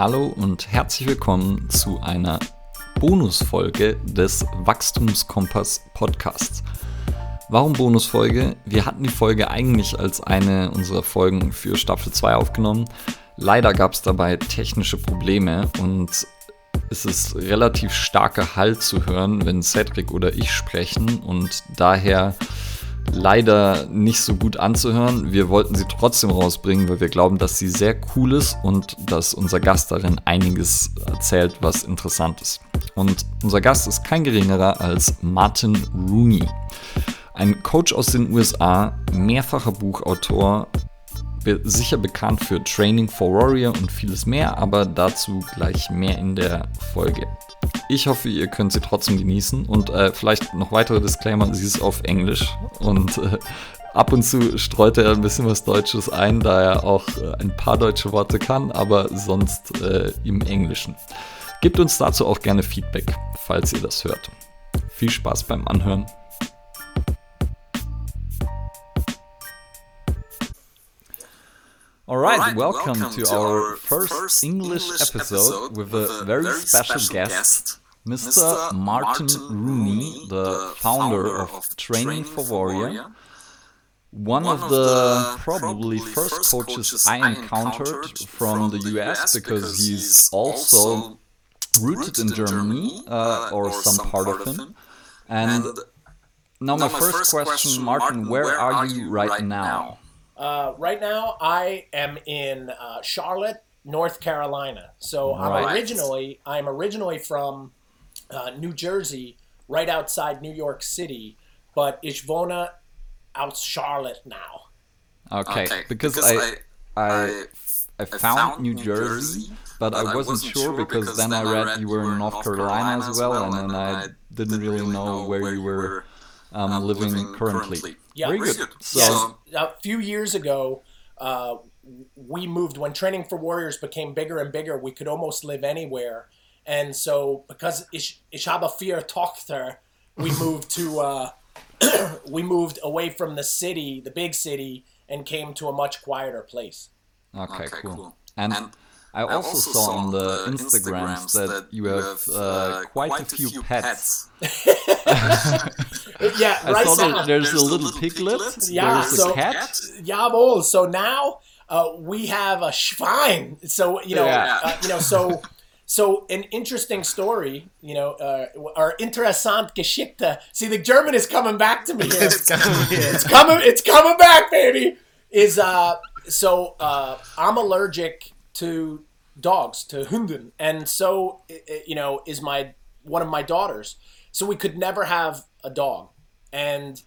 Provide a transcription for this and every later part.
Hallo und herzlich willkommen zu einer Bonusfolge des Wachstumskompass Podcasts. Warum Bonusfolge? Wir hatten die Folge eigentlich als eine unserer Folgen für Staffel 2 aufgenommen. Leider gab es dabei technische Probleme und es ist relativ starker Hall zu hören, wenn Cedric oder ich sprechen und daher leider nicht so gut anzuhören. Wir wollten sie trotzdem rausbringen, weil wir glauben, dass sie sehr cool ist und dass unser Gast darin einiges erzählt, was interessant ist. Und unser Gast ist kein geringerer als Martin Rooney. Ein Coach aus den USA, mehrfacher Buchautor, sicher bekannt für Training for Warrior und vieles mehr, aber dazu gleich mehr in der Folge. Ich hoffe, ihr könnt sie trotzdem genießen und äh, vielleicht noch weitere Disclaimer, sie ist auf Englisch und äh, ab und zu streut er ein bisschen was Deutsches ein, da er auch äh, ein paar deutsche Worte kann, aber sonst äh, im Englischen. Gebt uns dazu auch gerne Feedback, falls ihr das hört. Viel Spaß beim Anhören. All right, All right welcome, welcome, to, our, first, first English, English episode, with a very, very special, special guest, Mr. Martin, Martin Rooney, the founder of Training for Warrior. One, One of the probably first coaches I encountered from the US because he's also rooted in Germany uh, or some part of him. And now, my first question, Martin, where are you right now? Uh, right now, I am in uh, Charlotte, North Carolina. So right. I'm originally I'm originally from uh, New Jersey, right outside New York City, but Ishvona out Charlotte now. Okay, okay. Because, because, I I, I, I found, found, New Jersey, Jersey but, but, I wasn't, wasn't sure because, because then, then I read you were in North Carolina, Carolina as well, and then I didn't really know where you were um, um, living, living currently. currently. Yeah, very good. So yeah, a few years ago, uh, we moved when Training for Warriors became bigger and bigger. We could almost live anywhere, and so because ich, ich habe vier Tochter, we moved to uh, we moved away from the city, the big city, and came to a much quieter place. Okay, okay cool. cool. And, and I also, I also saw on the Instagrams, that, that you have uh, uh quite, quite, a few, few pets. yeah, I right. Saw that there's, there's a little piglet. piglet. Yeah, there's so, a cat. Jawohl. So now uh, we have a Schwein. So you know, yeah. uh, you know, so. So an interesting story, you know, uh, or interessant Geschichte. See, the German is coming back to me here. it's, coming, it's coming. It's coming back, baby. Is uh, so uh, I'm allergic to dogs, to Hunden, and so you know is my one of my daughters. So we could never have a dog, and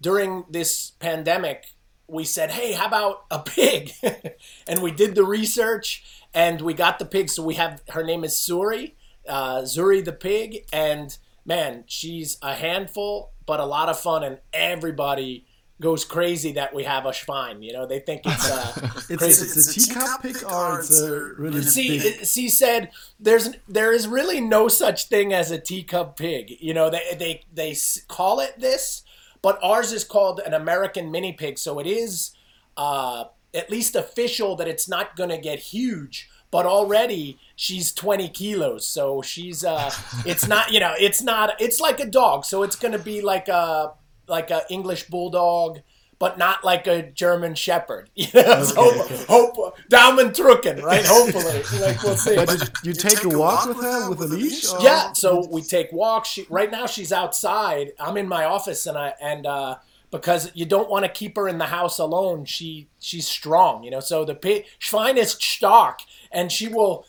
during this pandemic, we said, "Hey, how about a pig?" and we did the research, and we got the pig. So we have her name is Zuri, uh, Zuri the pig, and man, she's a handful, but a lot of fun, and everybody goes crazy that we have a Schwein. You know, they think it's uh, it's, crazy. It's, it's, a teacup pig or it's a really see, big. See said there's there is really no such thing as a teacup pig. You know, they they they call it this, but ours is called an American mini pig. So it is uh, at least official that it's not going to get huge. But already she's 20 kilos, so she's uh, it's not you know it's not it's like a dog, so it's going to be like a like an English bulldog, but not like a German Shepherd. You know, so okay, hope, hope Daumen Trucken, right? Hopefully, like we'll see. But did you, you take, take, a walk, walk with her with a leash? Or? Yeah, so we take walks. She, right now, she's outside. I'm in my office, and I and uh, because you don't want to keep her in the house alone. She she's strong, you know. So the Schwein is stark, and she will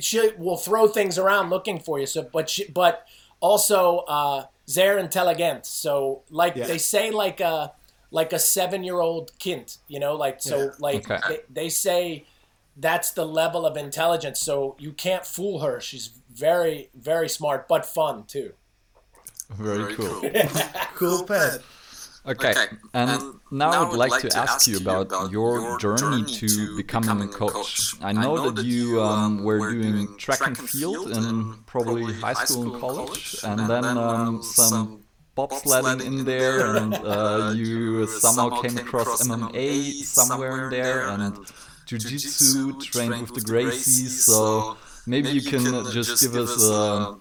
she will throw things around looking for you. So, but she, but also. Uh, sehr intelligent. So like yeah. they say like a like a seven year old kind, you know, like so yeah. like okay. they, they say that's the level of intelligence. So you can't fool her. She's very very smart, but fun too. Very, very cool. cool pet. Okay, okay. And, and, now, I would like, like to ask you about, about your journey, to becoming a coach. I know, I know that you um, um were doing track and field in probably high school and college, and, and then um, um some bobsledding in there, and uh, uh you somehow came across MMA somewhere in there, and jiu-jitsu, trained with the Gracies, so maybe you can just give us a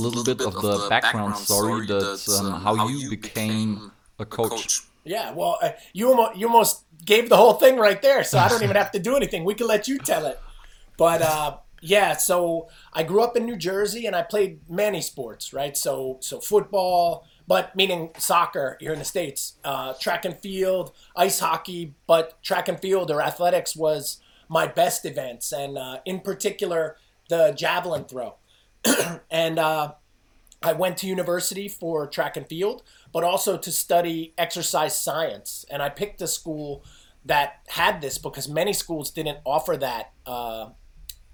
little bit of the background story that um, how you became a coach. Yeah, well, uh, you almost, you almost gave the whole thing right there, so I don't even have to do anything. We can let you tell it. But uh, yeah, so I grew up in New Jersey and I played many sports, right? So so football, but meaning soccer here in the states, uh, track and field, ice hockey, but track and field or athletics was my best events, and uh, in particular the javelin throw. and uh, I went to university for track and field, but also to study exercise science. And I picked a school that had this because many schools didn't offer that uh,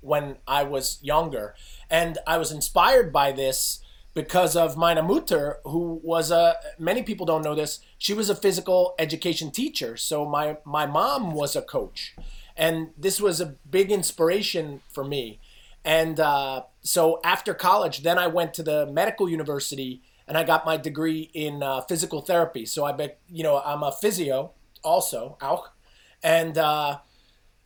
when I was younger. And I was inspired by this because of Mina Mutter, who was a, many people don't know this, she was a physical education teacher. So my, my mom was a coach. And this was a big inspiration for me. And uh, so after college, then I went to the medical university and I got my degree in uh, physical therapy. So I bet, you know, I'm a physio also, auch. And uh,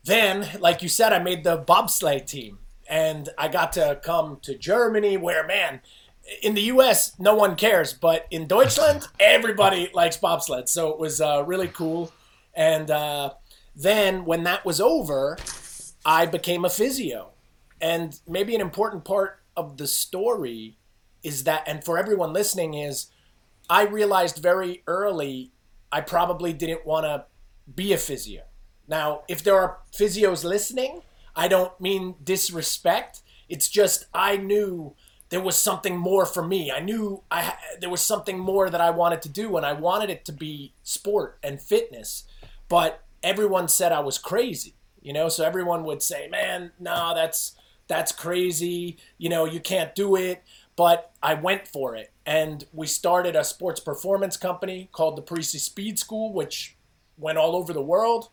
then, like you said, I made the bobsleigh team. And I got to come to Germany where, man, in the US, no one cares. But in Deutschland, everybody likes bobsled. So it was uh, really cool. And uh, then when that was over, I became a physio. And maybe an important part of the story is that, and for everyone listening, is I realized very early I probably didn't want to be a physio. Now, if there are physios listening, I don't mean disrespect. It's just I knew there was something more for me. I knew I there was something more that I wanted to do, and I wanted it to be sport and fitness. But everyone said I was crazy, you know. So everyone would say, "Man, no, that's that's crazy. You know, you can't do it." But I went for it, and we started a sports performance company called the Parisi Speed School, which went all over the world.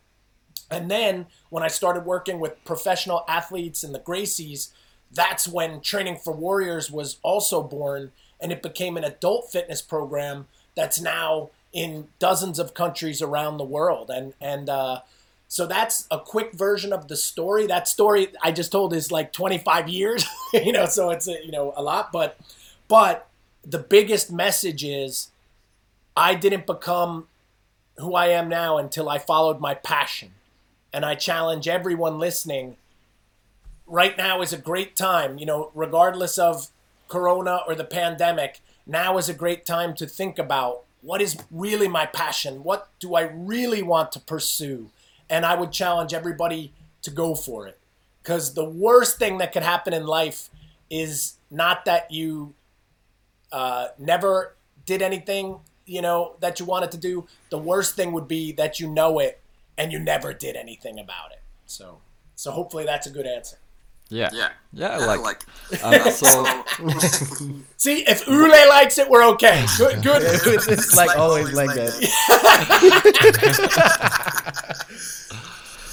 And then when I started working with professional athletes and the Gracies, that's when Training for Warriors was also born, and it became an adult fitness program that's now in dozens of countries around the world. And and uh, so that's a quick version of the story. That story I just told is like 25 years, you know, so it's a, you know a lot. But but the biggest message is I didn't become who I am now until I followed my passion. And I challenge everyone listening. Right now is a great time, you know, regardless of Corona or the pandemic. Now is a great time to think about what is really my passion? What do I really want to pursue? And I would challenge everybody to go for it. Because the worst thing that could happen in life is not that you uh, never did anything, you know, that you wanted to do. The worst thing would be that you know it and you never did anything about it. So, so hopefully that's a good answer. Yeah. Yeah. Yeah, Yeah, like, like- um, so See, if Ole likes it, we're okay. Good, good. it's, it's like always like that.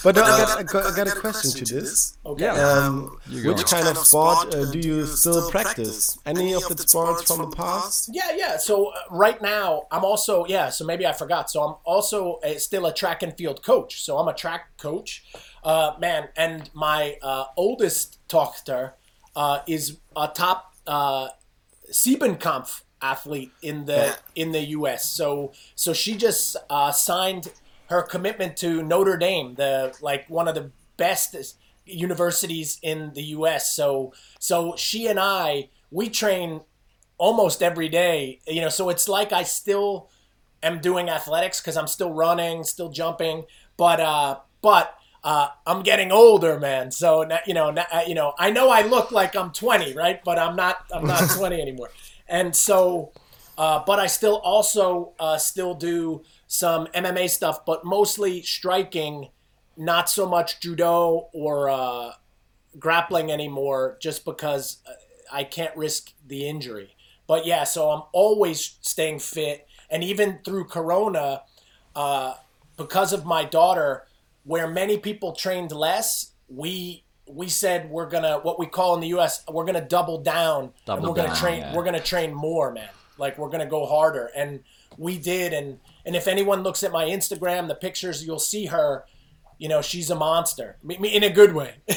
But no, I got, I got, I got a question to this. Okay. Yeah. Um, You which kind of sport uh, do you still practice? Any of the sports from the past? Yeah, yeah. So uh, right now, I'm also yeah. So maybe I forgot. So I'm also a, still a track and field coach. So I'm a track coach, uh, man. And my uh, oldest tochter uh, is a top uh, Siebenkampf athlete in the in the U.S. So so she just uh, signed her commitment to Notre Dame, the like one of the best universities in the U.S. So so she and I we train almost every day. You know, so it's like I still am doing athletics because I'm still running, still jumping, but uh, but uh, I'm getting older, man. So you know, you know, I know I look like I'm 20, right? But I'm not. I'm not 20 anymore. And so, uh, but I still also uh, still do some MMA stuff, but mostly striking, not so much judo or uh, grappling anymore, just because uh, I can't risk the injury. But yeah, so I'm always staying fit, and even through Corona, uh, because of my daughter, where many people trained less, we we said we're gonna what we call in the U.S. we're gonna double down Double and we're gonna train yeah. we're gonna train more, man. Like we're gonna go harder, and we did. And and if anyone looks at my Instagram, the pictures you'll see her. you know, she's a monster me in a good way.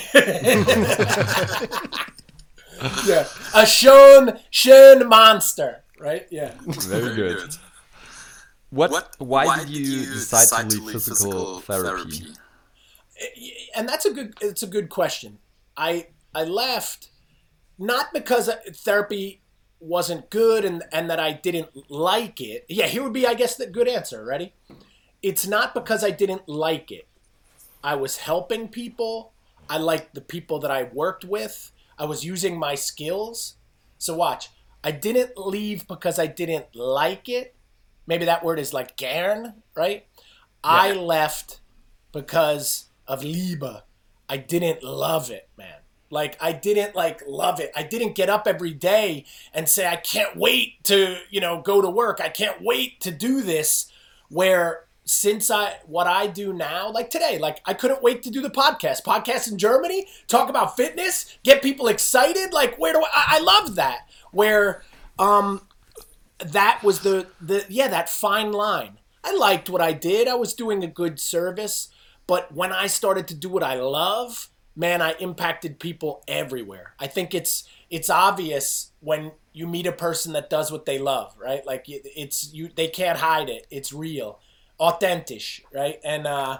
yeah, a shown shown monster, right? Yeah, very good. What? what why, why, did you, you decide, decide, to leave physical, physical therapy? therapy? And that's a good. It's a good question. I I left not because therapy wasn't good and and that I didn't like it. Yeah, here would be I guess the good answer. Ready? It's not because I didn't like it. I was helping people. I liked the people that I worked with. I was using my skills. So watch. I didn't leave because I didn't like it. Maybe that word is like gern, right? Yeah. I left because of Liebe. I didn't love it, man. Like I didn't like love it. I didn't get up every day and say I can't wait to, you know, go to work. I can't wait to do this where since I what I do now, like today, like I couldn't wait to do the podcast. Podcast in Germany, talk about fitness, get people excited. Like where do I I love that. Where um that was the the yeah, that fine line. I liked what I did. I was doing a good service, but when I started to do what I love, man, I impacted people everywhere. I think it's it's obvious when you meet a person that does what they love, right? Like it's you they can't hide it. It's real, authentic, right? And uh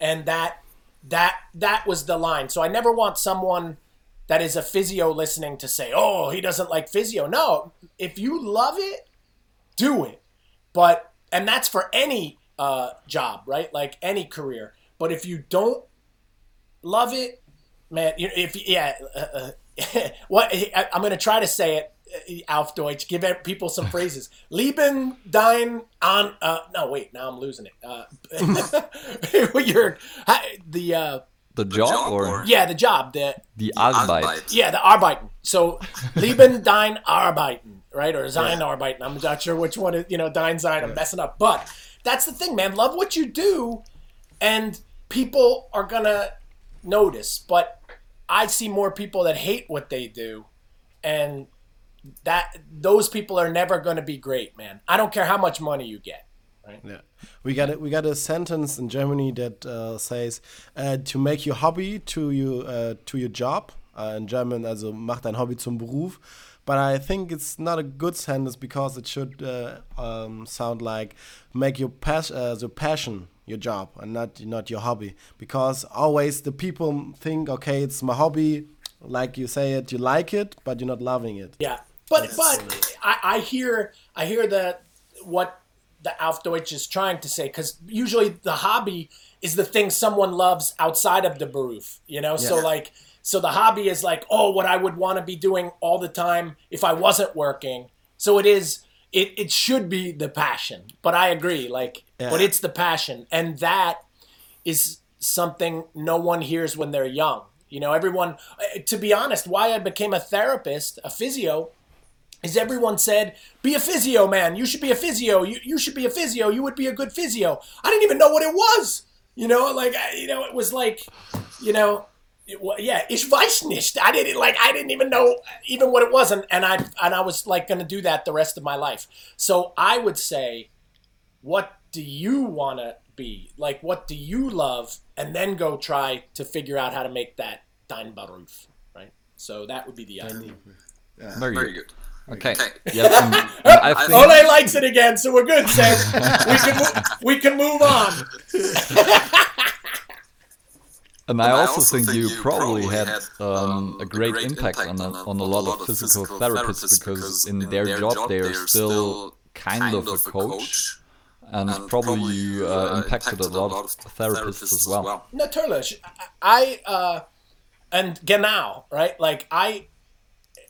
and that that that was the line. So I never want someone that is a physio listening to say, "Oh, he doesn't like physio." No, if you love it, do it. But and that's for any uh, job, right? Like any career. But if you don't love it, man, if yeah, uh, uh, what I, am going to try to say it. Uh, auf Deutsch, give people some phrases. Lieben dein an. Uh, no, wait. Now I'm losing it. Uh, you're the uh, the job, or yeah, the job. The the Arbeit. Yeah, the Arbeiten. So lieben dein Arbeiten, right? Or sein yeah. I'm not sure which one. Is, you know, dein sein. I'm messing up, but that's the thing, man. Love what you do, and people are gonna notice. But I see more people that hate what they do, and that those people are never going to be great, man. I don't care how much money you get. Right? Yeah, we got it. We got a sentence in Germany that uh, says uh, to make your hobby to you uh, to your job. Uh, in German, also mach dein Hobby zum Beruf. But I think it's not a good sentence because it should uh, um, sound like make your pas- uh, the passion your job and not not your hobby. Because always the people think okay it's my hobby like you say it you like it but you're not loving it. Yeah. But but I, I hear i hear that what the auf deutsch is trying to say because usually the hobby is the thing someone loves outside of the beruf you know yeah. so like so the hobby is like oh what i would want to be doing all the time if i wasn't working so it is it, it should be the passion. But I agree, like, yeah. but it's the passion, and that is something no one hears when they're young. You know, everyone. Uh, to be honest, why I became a therapist, a physio, is everyone said, "Be a physio, man. You should be a physio. You you should be a physio. You would be a good physio." I didn't even know what it was. You know, like you know, it was like, you know, yeah, ich weiß nicht. I didn't like. I didn't even know even what it was, and, and I and I was like going to do that the rest of my life. So I would say, what do you want to be? Like, what do you love? And then go try to figure out how to make that dein Beruf, right? So that would be the idea. Yeah. Very, Very good. good. Okay. okay. Yeah, and, and I think... Ole likes it again, so we're good, Sam. we can we can move on. And I, also, also think, think you probably had um, um, a great, great impact, impact on, a, on a lot of physical therapists because in their, their job they are still kind of a coach. And, and probably you uh, uh impacted a lot of therapists as well. Natürlich. I, uh, and genau, right? Like, I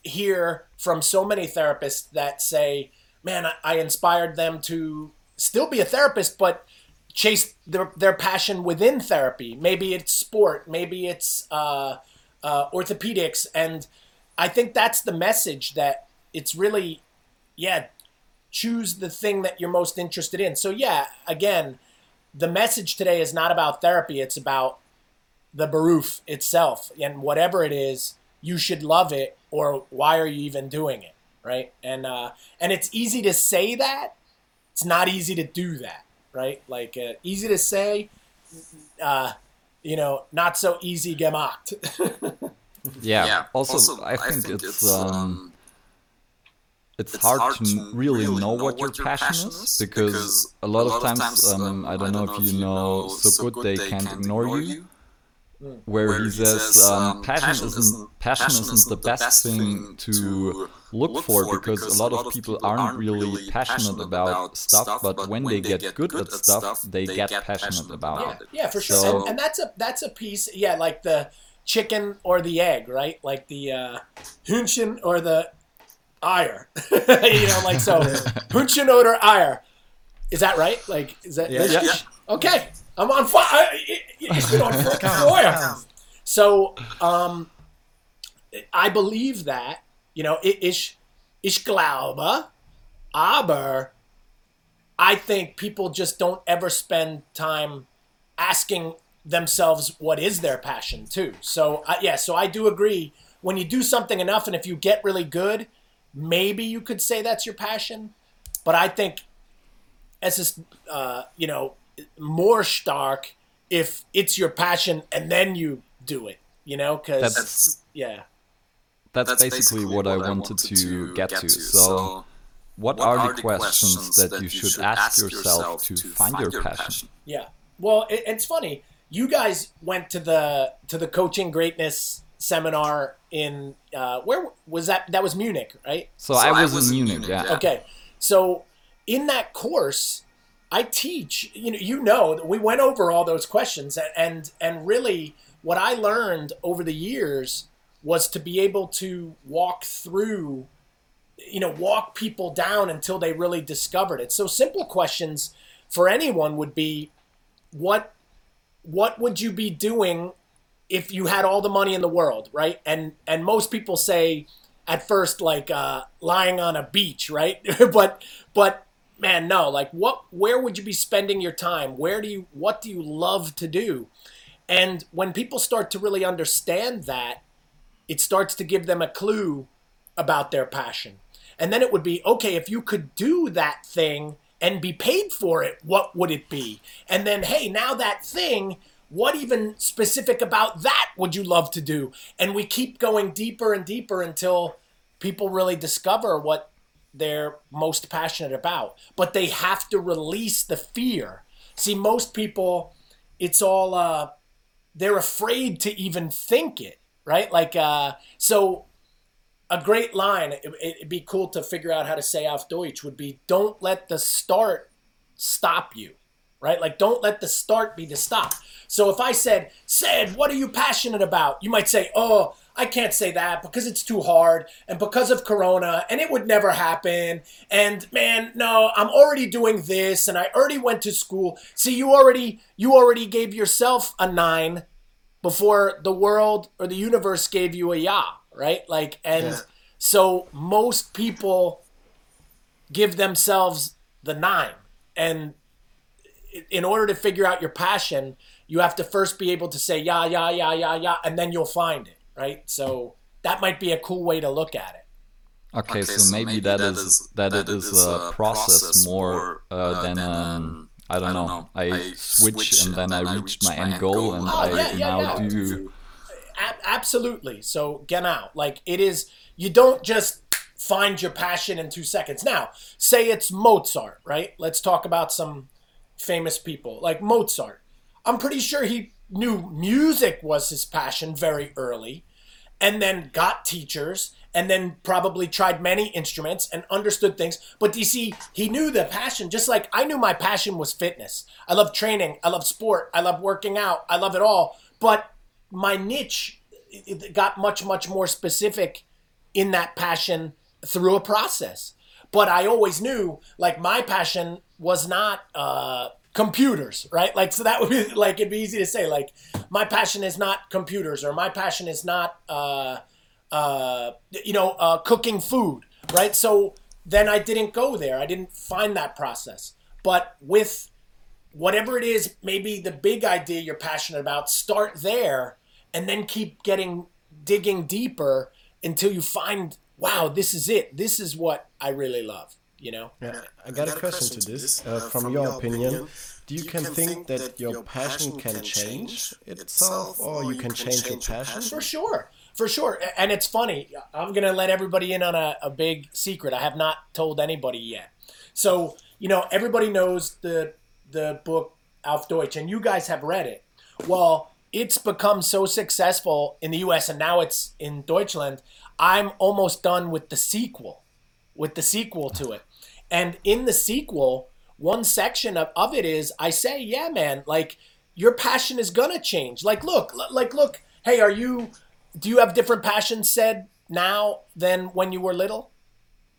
hear from so many therapists that say, man, I, I inspired them to still be a therapist, but chase their their passion within therapy. Maybe it's sport, maybe it's uh, uh, orthopedics, and I think that's the message that it's really, yeah, choose the thing that you're most interested in. So yeah, again, the message today is not about therapy; it's about the beruf itself, and whatever it is, you should love it, or why are you even doing it, right? And uh, and it's easy to say that; it's not easy to do that right? Like uh, easy to say, uh, you know, not so easy gemacht. yeah. yeah. Also, also I, think I, think it's, um, um it's, it's hard, hard, to really, really know, know what, what your passion is because, because a lot, lot of times, um, um, I, don't I don't know if you know, so good they can't ignore you. Where, where, he says um, um passion, isn't passion isn't the best thing to look for because a lot of people aren't really passionate about stuff, but when they get good at stuff, they get passionate about it. Yeah, for sure. So, and, and that's a that's a piece. Yeah, like the chicken or the egg, right? Like the uh, Hühnchen or the Eier. you know, like so, Hühnchen oder Eier. Is that right? Like, is that? Yeah. yeah. Okay, I'm on fire. It's been on. So, um, I believe that. You know, ich, ich glaube, aber I think people just don't ever spend time asking themselves what is their passion too. So uh, yeah, so I do agree. When you do something enough, and if you get really good, maybe you could say that's your passion. But I think as this, uh, you know, more stark if it's your passion and then you do it. You know, because yeah, that's, that's basically, basically what, what, I wanted, wanted to get, get to. So, so what, what, are the questions, questions that, that you should ask yourself to find your passion? Yeah. Well, it, it's funny. You guys went to the to the coaching greatness seminar in uh, where was that? That was Munich, right? So, so I, was I, was in Munich. Munich yeah. Okay. So in that course, I teach. You know, you know, we went over all those questions, and and really, what I learned over the years was to be able to walk through, you know, walk people down until they really discovered it. So simple questions for anyone would be, what what would you be doing if you had all the money in the world, right? And and most people say at first like uh, lying on a beach, right? but but man, no. Like what? Where would you be spending your time? Where do you? What do you love to do? And when people start to really understand that, it starts to give them a clue about their passion. And then it would be okay if you could do that thing and be paid for it. What would it be? And then hey, now that thing what even specific about that would you love to do? And we keep going deeper and deeper until people really discover what they're most passionate about. But they have to release the fear. See, most people, it's all, uh, they're afraid to even think it, right? Like, uh, so a great line, it, would be cool to figure out how to say auf Deutsch, would be don't let the start stop you, right? Like, don't let the start be the stop. So if I said, said, what are you passionate about? You might say, oh, I can't say that because it's too hard and because of Corona and it would never happen. And man, no, I'm already doing this and I already went to school. See, you already you already gave yourself a nein before the world or the universe gave you a ya, right? Like, and yeah. so most people give themselves the nein. And in order to figure out your passion, you have to first be able to say yeah, yeah, yeah, yeah, yeah, and then you'll find it, right? So that might be a cool way to look at it. Okay, okay so, so, maybe, maybe that, that is that, that it is a process more uh, uh than um, I don't know. I, I switch and then I reach my end goal and oh, I yeah, yeah, now yeah. do. Absolutely. So get out. Like it is. You don't just find your passion in two seconds. Now, say it's Mozart, right? Let's talk about some famous people like Mozart. I'm pretty sure he knew music was his passion very early and then got teachers and then probably tried many instruments and understood things. But you see, he knew the passion, just like I knew my passion was fitness. I love training, I love sport, I love working out, I love it all. But my niche got much, much more specific in that passion through a process. But I always knew, like, my passion was not uh, computers, right? Like, so that would be like, it'd be easy to say, like, my passion is not computers or my passion is not, uh, uh, you know, uh, cooking food, right? So then I didn't go there. I didn't find that process. But with whatever it is, maybe the big idea you're passionate about, start there and then keep getting, digging deeper until you find, wow, this is it. This is what I really love you know yeah i got, I got a, question, question to this, uh, from, from, your, your opinion, opinion do you can think that your passion can change itself or you can change your passion? For sure. For sure. And it's funny. I'm going to let everybody in on a, a big secret. I have not told anybody yet. So, you know, everybody knows the the book Auf Deutsch, and you guys have read it. Well, it's become so successful in the US and now it's in Deutschland. I'm almost done with the sequel, with the sequel to it. And in the sequel, one section of, of it is I say, yeah, man, like your passion is gonna change. Like, look, like, look, hey, are you, do you have different passions said now than when you were little?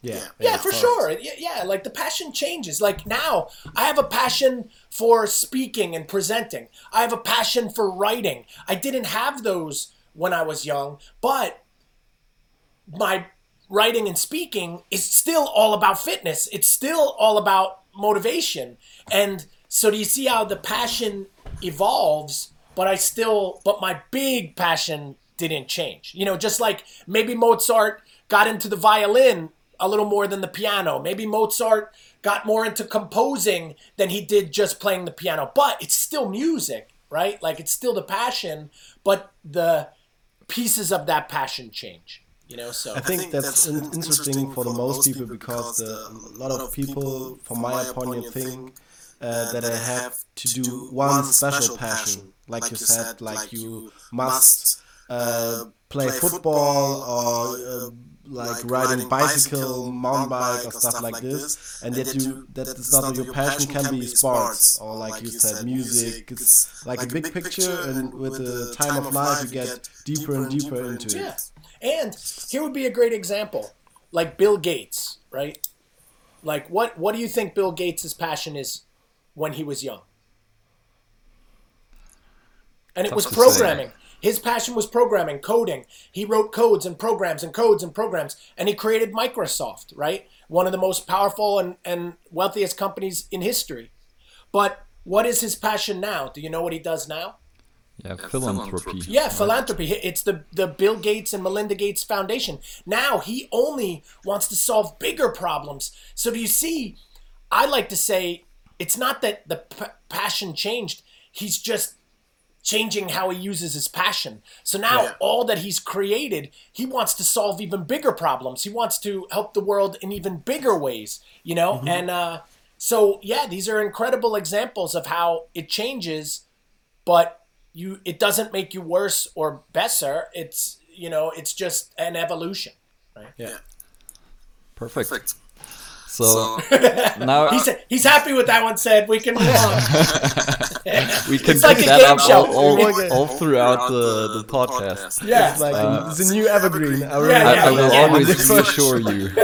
Yeah. Yeah, yeah for sure. Yeah, yeah, like the passion changes. Like now, I have a passion for speaking and presenting. I have a passion for writing. I didn't have those when I was young, but my writing and speaking is still all about fitness. It's still all about motivation. And so do you see how the passion evolves, but I still but my big passion didn't change. You know, just like maybe Mozart got into the violin a little more than the piano. Maybe Mozart got more into composing than he did just playing the piano. But it's still music, right? Like it's still the passion, but the pieces of that passion change. You know, so I think, I think that's, that's in- interesting, interesting for the most people because the, a lot of people, from my opinion, think uh, uh, that I have to do one special passion, like you said, like you must uh, uh play football or uh, like, like riding, bicycle, mountain bike, or stuff like this, and that you that is not your passion can be sports or like you said music. It's like a big picture, and with the time of life you get deeper and deeper into it. And here would be a great example, like Bill Gates, right? Like what what do you think Bill Gates' passion is when he was young? And it was programming. His passion was programming, coding. He wrote codes and programs and codes and programs, and he created Microsoft, right? One of the most powerful and, and wealthiest companies in history. But what is his passion now? Do you know what he does now? Yeah, philanthropy. Yeah, philanthropy. It's the, the Bill Gates and Melinda Gates Foundation. Now he only wants to solve bigger problems. So do you see? I like to say it's not that the p- passion changed. He's just changing how he uses his passion. So now yeah. all that he's created, he wants to solve even bigger problems. He wants to help the world in even bigger ways, you know? Mm-hmm. And uh, so yeah, these are incredible examples of how it changes, but you it doesn't make you worse or better. It's you know, it's just an evolution. Right? Yeah. Perfect. Perfect. So, so now he's he's happy with that one. Said we can move on. we can it's like that up all, all, all, throughout the, the podcast. Yeah, it's like uh, it's a new evergreen. I, yeah, yeah, I, I will yeah. always reassure you.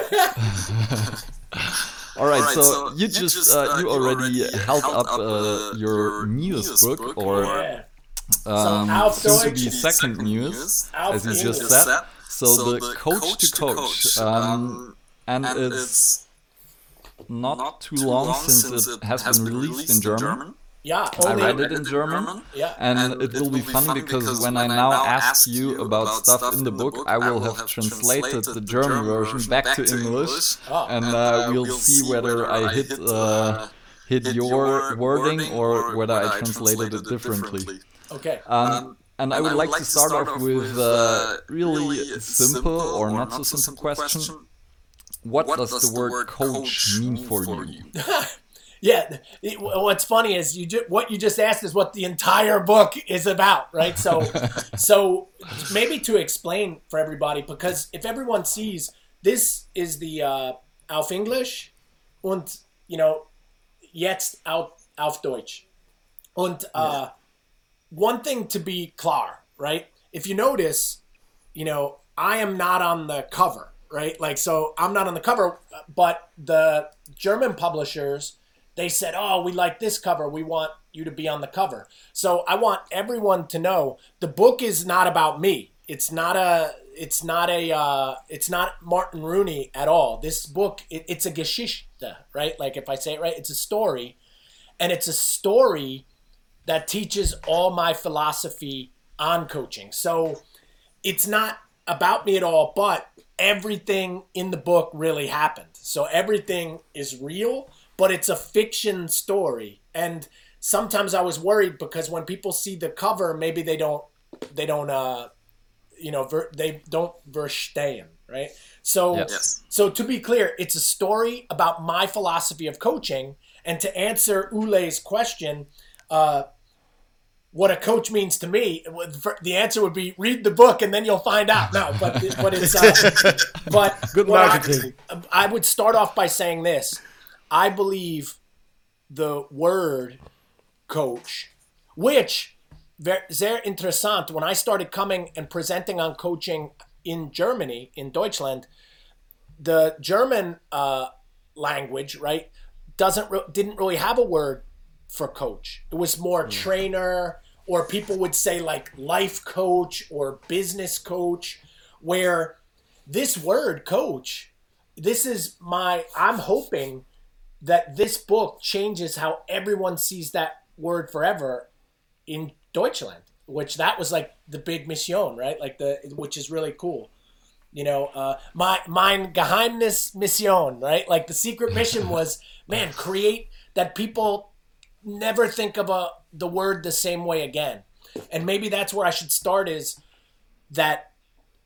All right, so, so you just uh, you already held up uh, your news book or um, soon to be second news, as you just said. So the coach to coach, um, and it's not, not too, long, long since, it has, has been released, in German. German. Yeah, I read it in German. German. Yeah, and, and it, will be fun because, because when I now ask you about stuff in the book, I will have translated the German version back to English, oh. and uh, uh we'll see whether I hit uh, uh, hit your wording or whether I translated it differently. Okay. Um, um, and I would like to start off with a really simple or not so simple question what, what does, does, the word, coach, coach mean for, for you? yeah, it, what's funny is you ju- what you just asked is what the entire book is about, right? So, so maybe to explain for everybody, because if everyone sees this is the uh, auf English und you know jetzt auf, auf Deutsch. Und uh, yeah. One thing to be klar, right? If you notice, you know, I am not on the cover right? Like, so I'm not on the cover, but the German publishers, they said, oh, we like this cover. We want you to be on the cover. So I want everyone to know the book is not about me. It's not a, it's not a, uh, it's not Martin Rooney at all. This book, it, it's a Geschichte, right? Like if I say it right, it's a story, and it's a story that teaches all my philosophy on coaching. So it's not about me at all, but everything in the book really happened. So everything is real, but it's a fiction story. And sometimes I was worried because when people see the cover, maybe they don't they don't uh you know ver- they don't verstehen, right? So yes. so to be clear, it's a story about my philosophy of coaching and to answer Ole's question, uh what a coach means to me, the answer would be read the book and then you'll find out. No, but but it's uh, but good marketing. I, I would start off by saying this: I believe the word coach, which sehr interessant. When I started coming and presenting on coaching in Germany, in Deutschland, the German uh, language, right, doesn't re- didn't really have a word for coach. It was more mm. trainer, or people would say like life coach or business coach, where this word coach, this is my, I'm hoping that this book changes how everyone sees that word forever in Deutschland, which that was like the big mission, right? Like the, which is really cool you know uh, my mein geheimnis mission right like the secret mission was man create that people never think about the word the same way again. And maybe that's where I should start is that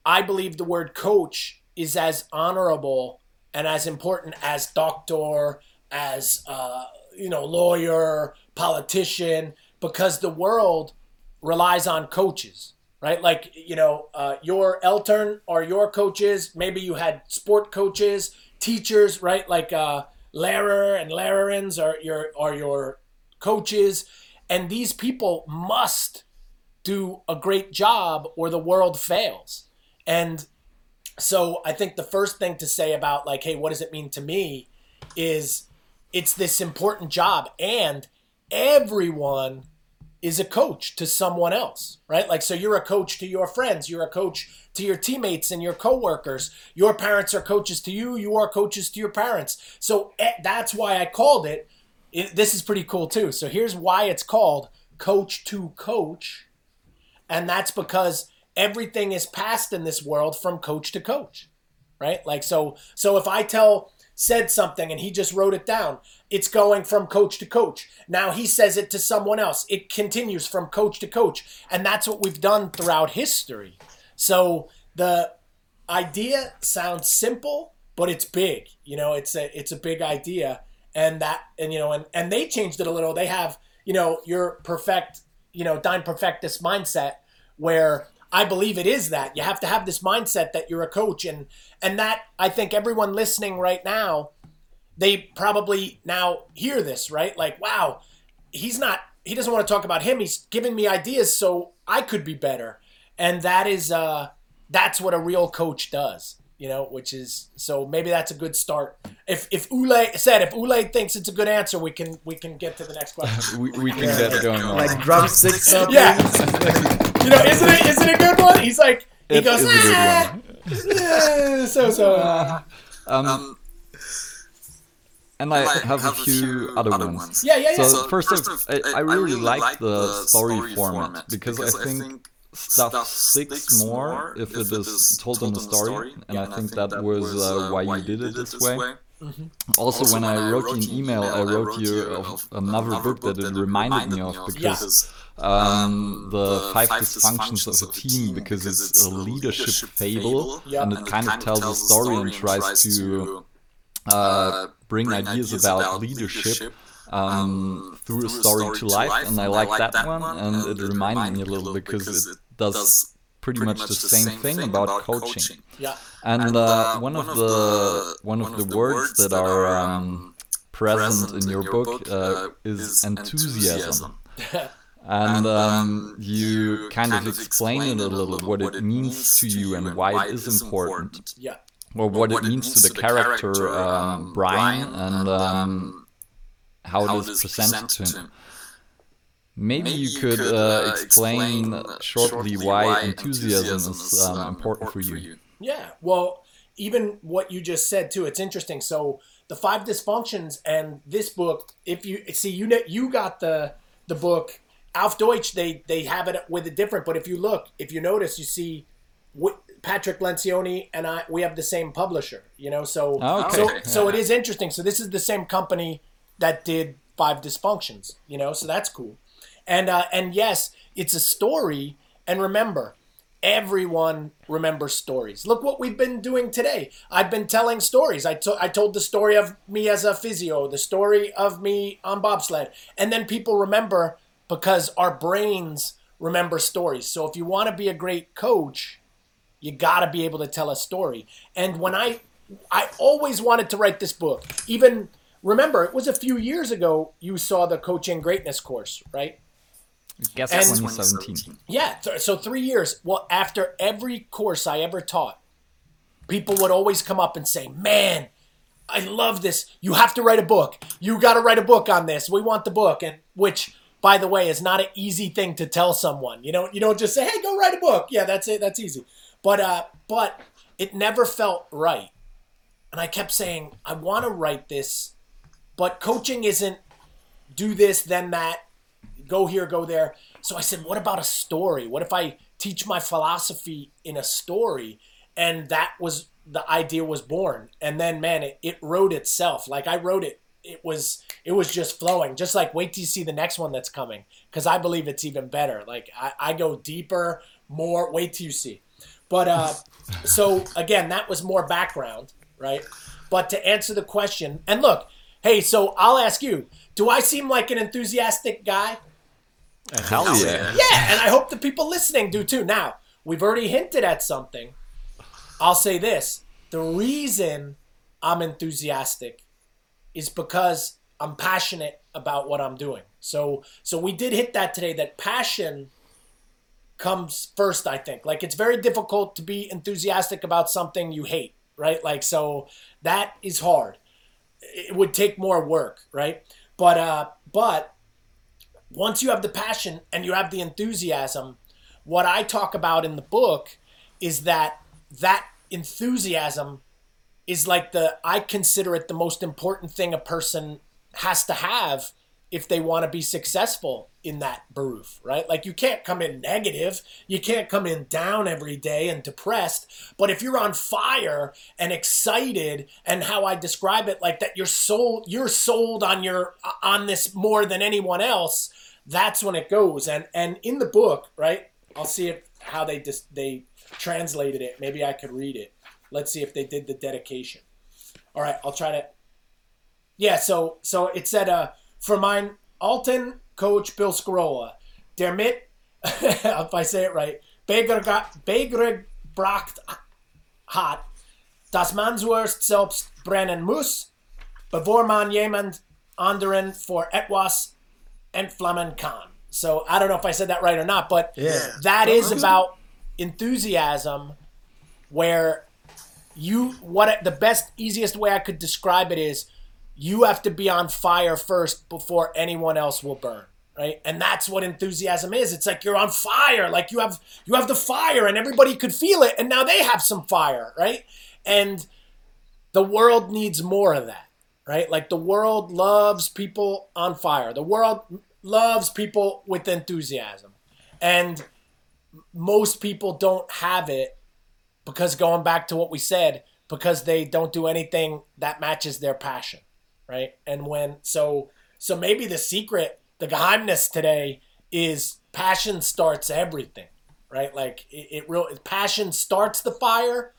I believe the word coach is as honorable and as important as doctor, as uh, you know, lawyer, politician, because the world relies on coaches, right? Like you know, uh, your Eltern or your coaches. Maybe you had sport coaches, teachers, right? Like uh, Lehrer and Lehrerins are your are your coaches, and these people must do a great job or the world fails. And so I think the first thing to say about like, hey, what does it mean to me is it's this important job and everyone is a coach to someone else, right? Like, so you're a coach to your friends, you're a coach to your teammates and your coworkers. Your parents are coaches to you, you are coaches to your parents. So eh, that's why I called it it, this is pretty cool too. So here's why it's called Coach to Coach, and that's because everything is passed in this world from coach to coach, right? Like so. So if I tell said something and he just wrote it down, it's going from coach to coach. Now he says it to someone else. It continues from coach to coach, and that's what we've done throughout history. So the idea sounds simple, but it's big. You know, it's a it's a big idea and that and you know and and they changed it a little. They have you know your perfect you know dein perfectus mindset where I believe it is that. You have to have this mindset that you're a coach and and that I think everyone listening right now they probably now hear this right? Like wow he's not he doesn't want to talk about him. He's giving me ideas so I could be better. And that is uh that's what a real coach does you know, which is so maybe that's a good start. If if Ole said if Ole thinks it's a good answer, we can we can get to the next question. we, we can yeah. get going on. Like drumsticks up. Yeah. you know, isn't it isn't it a good one? He's like he it goes ah, yeah, so so. Uh, um, um, and I, have, have, a few, few other, ones. ones. Yeah, yeah, yeah. So, so first, first of, I, I, really, really like the story, story format because, because I think stuff sticks more if it is told in a story, and I think that was uh, why you did it this way. Mm-hmm. Also, also, when, I wrote you an email, I wrote you of another book that it reminded me of because um, um, the five dysfunctions of a team, because it's a leadership fable and it kind of tells a story and tries to uh, uh bring ideas about leadership um, um, through a story to life, and I like that one, and it reminded me a little because it does pretty, much, much the same, same thing, thing about, about coaching. coaching. Yeah. And, and uh, uh one, of the one of the words that are um, um present in your book uh, uh is enthusiasm. and um, you kind of explain it a little what it means to you and why it is important. Yeah. Or what, it means to the character um, Brian and um, how it is presented to him. Maybe, Maybe you could, could uh, uh explain, explain shortly why enthusiasm is um, um important for you. Yeah, well, even what you just said too, it's interesting. So the five dysfunctions and this book, if you see, you you got the the book Auf Deutsch. They they have it with a different, but if you look, if you notice, you see. Patrick Lencioni and I, we have the same publisher, you know. So, okay. so, so it is interesting. So this is the same company that did five dysfunctions. You know, so that's cool. And uh, and yes, it's a story. And remember, everyone remembers stories. Look what we've been doing today. I've been telling stories. I, to- I told the story of me as a physio, the story of me on bobsled. And then people remember because our brains remember stories. So if you want to be a great coach, you got to be able to tell a story. And when I I always wanted to write this book. Even remember, it was a few years ago you saw the coaching greatness course, right? Guess and 2017. Yeah, so three years. Well, after every course I ever taught, people would always come up and say, "Man, I love this. You have to write a book. You got to write a book on this. We want the book." And which, by the way, is not an easy thing to tell someone. You know, you don't just say, "Hey, go write a book." Yeah, that's it. That's easy. But uh, but it never felt right, and I kept saying, "I want to write this, but coaching isn't do this then that." Go here, go there. So I said, what about a story? What if I teach my philosophy in a story? And that was the idea was born. And then, man, it, it wrote itself. Like I wrote it. It was it was just flowing. Just like wait till you see the next one that's coming, because I believe it's even better. Like I, I go deeper, more. Wait till you see. But uh, so again, that was more background, right? But to answer the question, and look, hey, so I'll ask you: Do I seem like an enthusiastic guy? Hell yeah. Yeah, and I hope the people listening do too. Now, we've already hinted at something. I'll say this the reason I'm enthusiastic is because I'm passionate about what I'm doing. So so we did hit that today that passion comes first, I think. Like it's very difficult to be enthusiastic about something you hate, right? Like so that is hard. It would take more work, right? But uh but once you have the passion and you have the enthusiasm, what I talk about in the book is that that enthusiasm is like the I consider it the most important thing a person has to have if they want to be successful in that beruf, right? Like you can't come in negative, you can't come in down every day and depressed, but if you're on fire and excited and how I describe it like that you're sold you're sold on your on this more than anyone else, that's when it goes. And and in the book, right? I'll see if how they just they translated it. Maybe I could read it. Let's see if they did the dedication. All right, I'll try to. Yeah, so so it said uh for mine Alton coach Bill Scarola, der mit if I say it right, Begebracht hat, dass man zuerst selbst brennen muss, bevor man jemand anderen for etwas and Flamen Khan. So I don't know if I said that right or not, but yeah. that is about enthusiasm where you what the best easiest way I could describe it is you have to be on fire first before anyone else will burn right? And that's what enthusiasm is. It's like you're on fire like you have you have the fire and everybody could feel it and now they have some fire right? And the world needs more of that right? Like the world loves people on fire. The world loves people with enthusiasm. And most people don't have it because going back to what we said, because they don't do anything that matches their passion, right? And when so so maybe the secret, the geheimnis today is passion starts everything, right? Like it, it real passion starts the fire,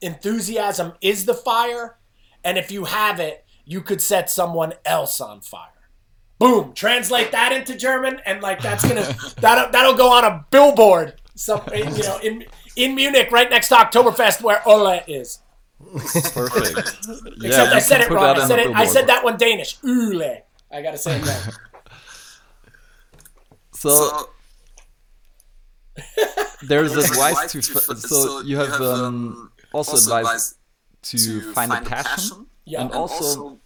enthusiasm is the fire, and if you have it, you could set someone else on fire. Boom! Translate that into German, and like that's gonna that'll that'll go on a billboard. Some you know in in Munich, right next to Oktoberfest, where Ole is. Perfect. Except yeah, I said it wrong. I said it. I said that one Danish. Ule. I gotta say it right. So, there's advice to. So you have um, also advice to find a passion yeah, and, and also, also,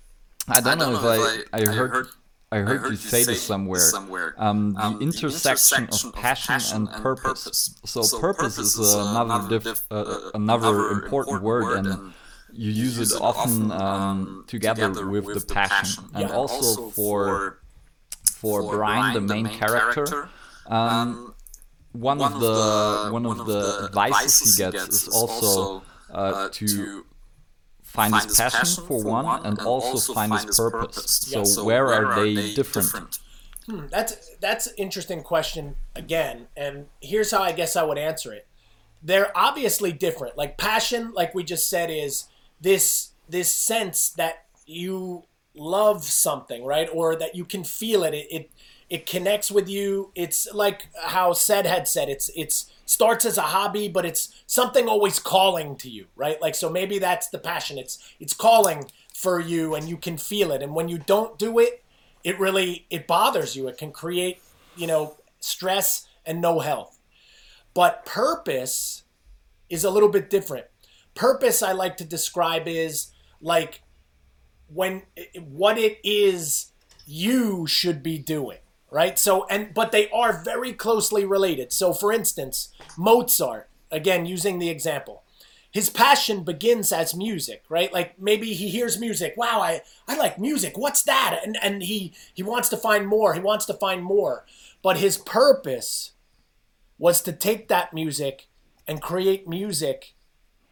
I don't, I don't know, know if I, I, I heard, heard I heard, heard you say this somewhere. somewhere. Um, the, um, intersection, intersection, of passion, passion and, purpose. purpose. So, so purpose, purpose is another diff, uh, uh, another important word, and you use it often um, um together, together with, with the passion, passion. and yeah. also for for Brian, the main character. Um, one, one of the one of the advices he gets is also uh, uh, to find, find his passion, passion for one and, and also, also find, find his purpose. purpose. So, yeah, so where, where, are, they, they different? different? Hmm, that's that's an interesting question again, and here's how I guess I would answer it. They're obviously different. Like passion, like we just said, is this this sense that you love something, right, or that you can feel it. It it, it connects with you. It's like how said had said. It's it's starts as a hobby, but it's something always calling to you, right? Like so maybe that's the passion. It's it's calling for you and you can feel it. And when you don't do it, it really it bothers you. It can create, you know, stress and no health. But purpose is a little bit different. Purpose I like to describe is like when what it is you should be doing right? So and but they are very closely related. So for instance, Mozart, again using the example, his passion begins as music, right? Like maybe he hears music, wow, I I like music. What's that? And and he he wants to find more. He wants to find more. But his purpose was to take that music and create music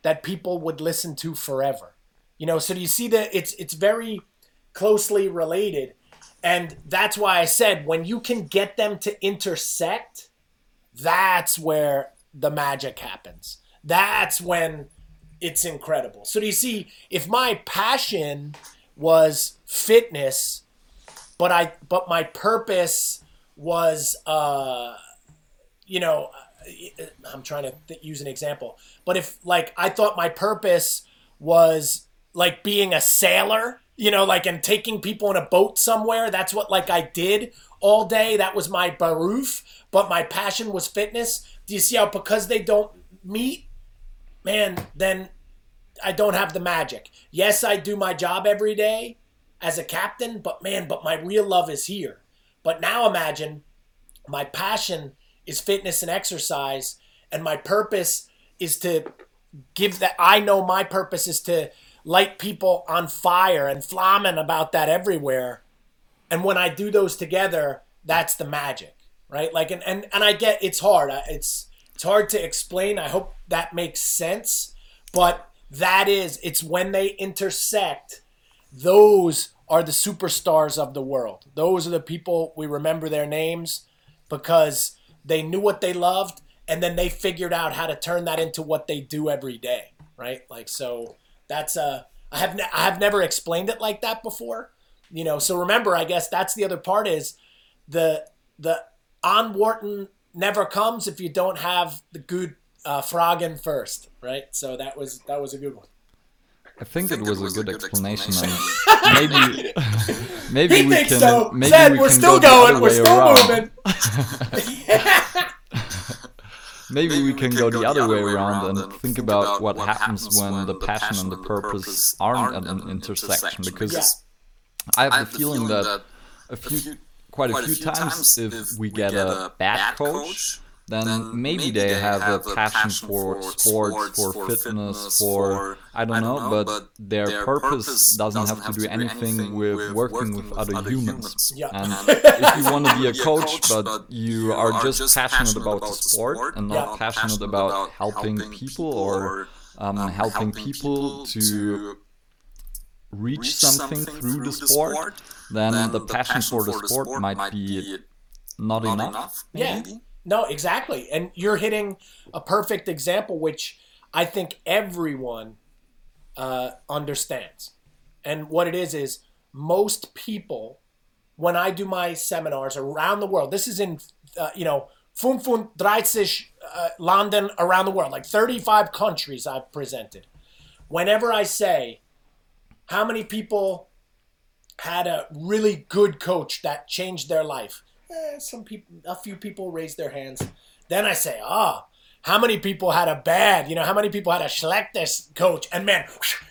that people would listen to forever. You know, so do you see that it's it's very closely related and that's why I said when you can get them to intersect, that's where the magic happens. That's when it's incredible. So do you see if my passion was fitness, but I but my purpose was uh you know I'm trying to th- use an example. But if like I thought my purpose was like being a sailor, you know, like and taking people in a boat somewhere. That's what like I did all day. That was my baroof, but my passion was fitness. Do you see how because they don't meet, man, then I don't have the magic. Yes, I do my job every day as a captain, but man, but my real love is here. But now imagine my passion is fitness and exercise, and my purpose is to give that. I know my purpose is to light people on fire and flamming about that everywhere. And when I do those together, that's the magic, right? Like, and, and, and I get it's hard. It's, it's hard to explain. I hope that makes sense. But that is, it's when they intersect, those are the superstars of the world. Those are the people we remember their names because they knew what they loved and then they figured out how to turn that into what they do every day, right? Like, so that's uh, I have ne- I have never explained it like that before. You know, so remember, I guess that's the other part is the the on Wharton never comes if you don't have the good uh, Fragen first, right? So that was that was a good one. I think, I think it, was it was, a good, good explanation. explanation. maybe maybe he we can so. maybe Said, we we're can still go going. We're still around. moving. Maybe, Maybe we, can, can go, go the other way around and think about what happens when the passion and the purpose aren't at an intersection. Because yeah. I have the feeling that a few, quite a few times, if we get a bad coach then, then maybe, maybe they, they have, have, a passion, passion for, for sports, for, for fitness, for I don't, I don't know, know, but their, their purpose doesn't have to do anything with working with other humans. Yeah. And if you want to be a coach, but you are just passionate about the sport and not passionate about helping people or um, um helping people to reach something through the sport, then the passion for the sport might be not enough. Yeah. No, exactly. And you're hitting a perfect example, which I think everyone uh, understands. And what it is is most people, when I do my seminars around the world, this is in, uh, you know, 35 uh, London around the world, like 35 countries I've presented. Whenever I say, how many people had a really good coach that changed their life? Eh, some people, a few people raised their hands. Then I say, ah, oh, how many people had a bad, you know, how many people had a Schlechtes coach? And man,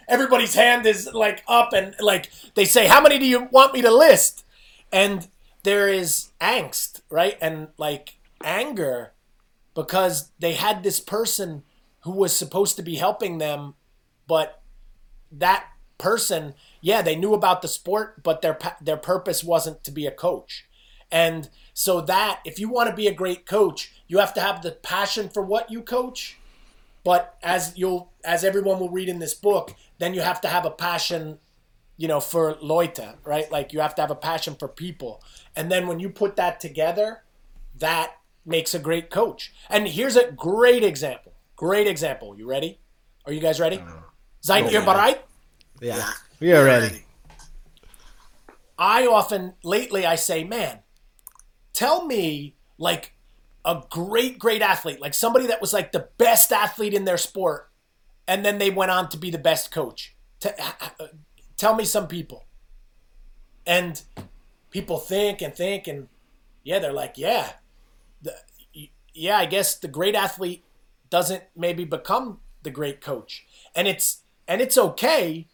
everybody's hand is like up and like they say, how many do you want me to list? And there is angst, right? And like anger because they had this person who was supposed to be helping them, but that person, yeah, they knew about the sport, but their their purpose wasn't to be a coach. And so that if you want to be a great coach, you have to have the passion for what you coach But as you'll, as everyone will read in this book, then you have to have a passion, you know, for Leute, right? Like you have to have a passion for people, and then when you put that together, that makes a great coach. And here's a great example. Great example. You ready? Are you guys ready? Seid ihr bereit? Yeah, we are ready. I often lately I say, man, tell me like a great great athlete, like somebody that was like the best athlete in their sport, and then they went on to be the best coach. T- uh, tell me some people. And people think and think and yeah, they're like, yeah, the, yeah, I guess the great athlete doesn't maybe become the great coach. And it's and it's okay,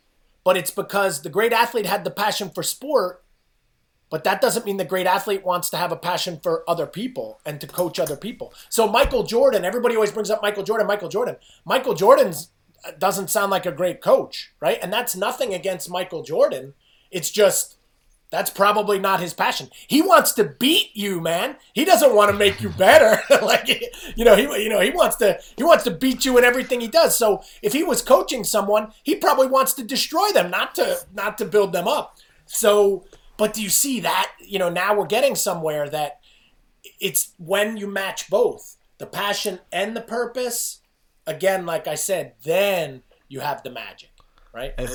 but it's because the great athlete had the passion for sport, but that doesn't mean the great athlete wants to have a passion for other people and to coach other people. So Michael Jordan, everybody always brings up Michael Jordan, Michael Jordan. Michael Jordan's uh, doesn't sound like a great coach, right? And that's nothing against Michael Jordan. It's just that's probably not his passion. He wants to beat you, man. He doesn't want to make you better. like you know, he you know, he wants to he wants to beat you in everything he does. So if he was coaching someone, he probably wants to destroy them, not to not to build them up. So, but do you see that, you know, now we're getting somewhere that it's when you match both, the passion and the purpose, again like I said, then you have the magic, right? an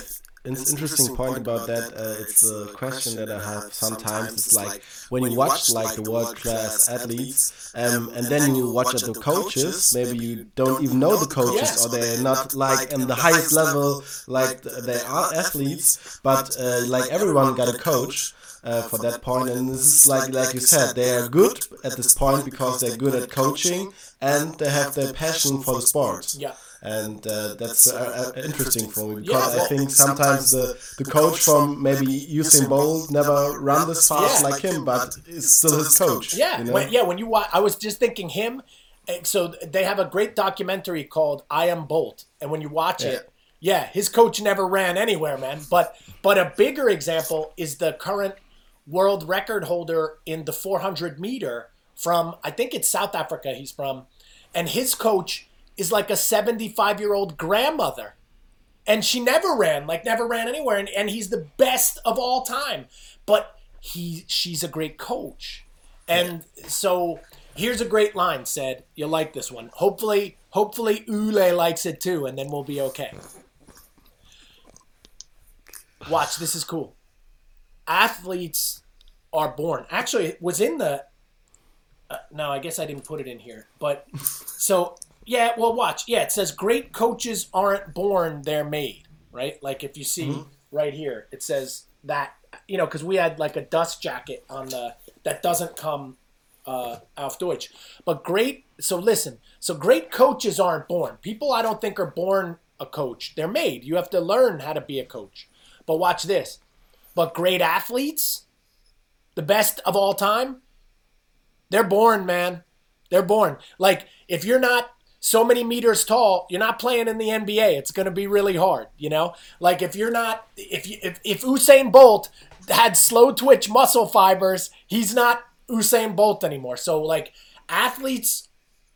interesting, interesting point about that. Uh, it's a question that I have sometimes. It's like when you watch like the world class athletes, um, and then you watch the coaches. Maybe you don't even know the coaches, or they're not like in the highest level, like they are athletes. But uh, like everyone got a coach. Uh, for that point. point, and this is like like you said, they are good at this point because they're good at coaching and they have their passion for the sport. Yeah and uh, that's uh, uh, interesting for me because yeah, well, I think sometimes the, the coach from maybe Usain Bolt never run this fast yeah. like him, but is still his coach. Yeah, you know? when, yeah. When you watch, I was just thinking him. Eh, so they have a great documentary called "I Am Bolt," and when you watch yeah. it, yeah, his coach never ran anywhere, man. But but a bigger example is the current world record holder in the 400 meter from I think it's South Africa. He's from, and his coach is like a 75 year old grandmother. And she never ran, like never ran anywhere. And, and he's the best of all time. But he she's a great coach. And so here's a great line said, you'll like this one. Hopefully, hopefully Ule likes it too, and then we'll be okay. Watch, this is cool. Athletes are born. Actually, it was in the uh, no, I guess I didn't put it in here. But so yeah, well, watch. Yeah, it says great coaches aren't born; they're made. Right? Like if you see mm-hmm. right here, it says that you know because we had like a dust jacket on the that doesn't come uh, auf Deutsch. But great. So listen. So great coaches aren't born. People I don't think are born a coach. They're made. You have to learn how to be a coach. But watch this. But great athletes, the best of all time, they're born, man. They're born. Like if you're not so many meters tall, you're not playing in the NBA. It's going to be really hard, you know? Like if you're not if you, if if Usain Bolt had slow twitch muscle fibers, he's not Usain Bolt anymore. So like athletes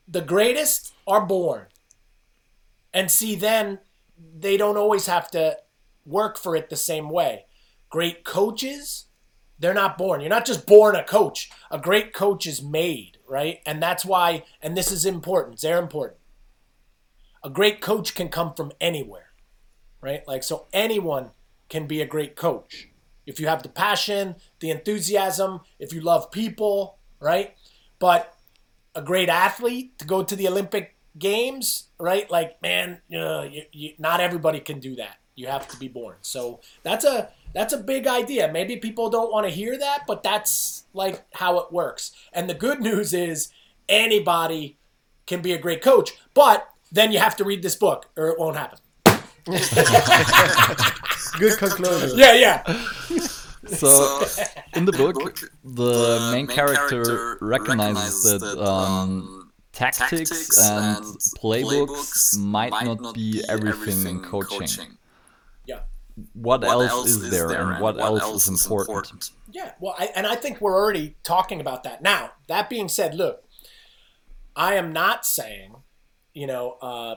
the greatest are born. And see then they don't always have to work for it the same way. Great coaches, they're not born. You're not just born a coach. A great coach is made, right? And that's why and this is important. They're important a great coach can come from anywhere, right? Like, so anyone can be a great coach. If you have the passion, the enthusiasm, if you love people, right? But a great athlete to go to the Olympic Games, right? Like, man, uh, you, you, not everybody can do that. You have to be born. So that's a that's a big idea. Maybe people don't want to hear that, but that's like how it works. And the good news is anybody can be a great coach, but then you have to read this book or it won't happen. Good conclusion. Yeah, yeah. So, in the book, the main character recognizes that um, tactics and playbooks might not be everything in coaching. Yeah. What, else, is there, and what, else is important? Yeah, well, I, and I think we're already talking about that. Now, that being said, look, I am not saying you know, uh,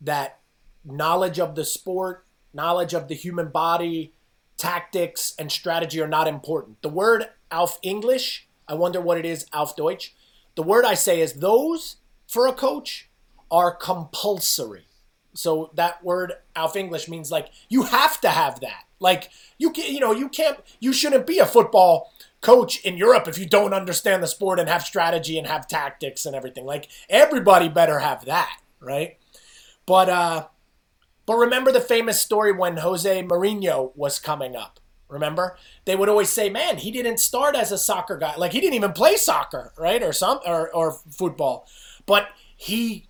that knowledge of the sport, knowledge of the human body, tactics, and strategy are not important. The word auf English, I wonder what it is, auf Deutsch. The word I say is those for a coach are compulsory. So that word auf English means like you have to have that. Like you can, you know, you can't, you shouldn't be a football coach in Europe if you don't understand the sport and have strategy and have tactics and everything. Like everybody better have that, right? But uh but remember the famous story when Jose Mourinho was coming up. Remember? They would always say, "Man, he didn't start as a soccer guy. Like he didn't even play soccer, right? Or some or or football. But he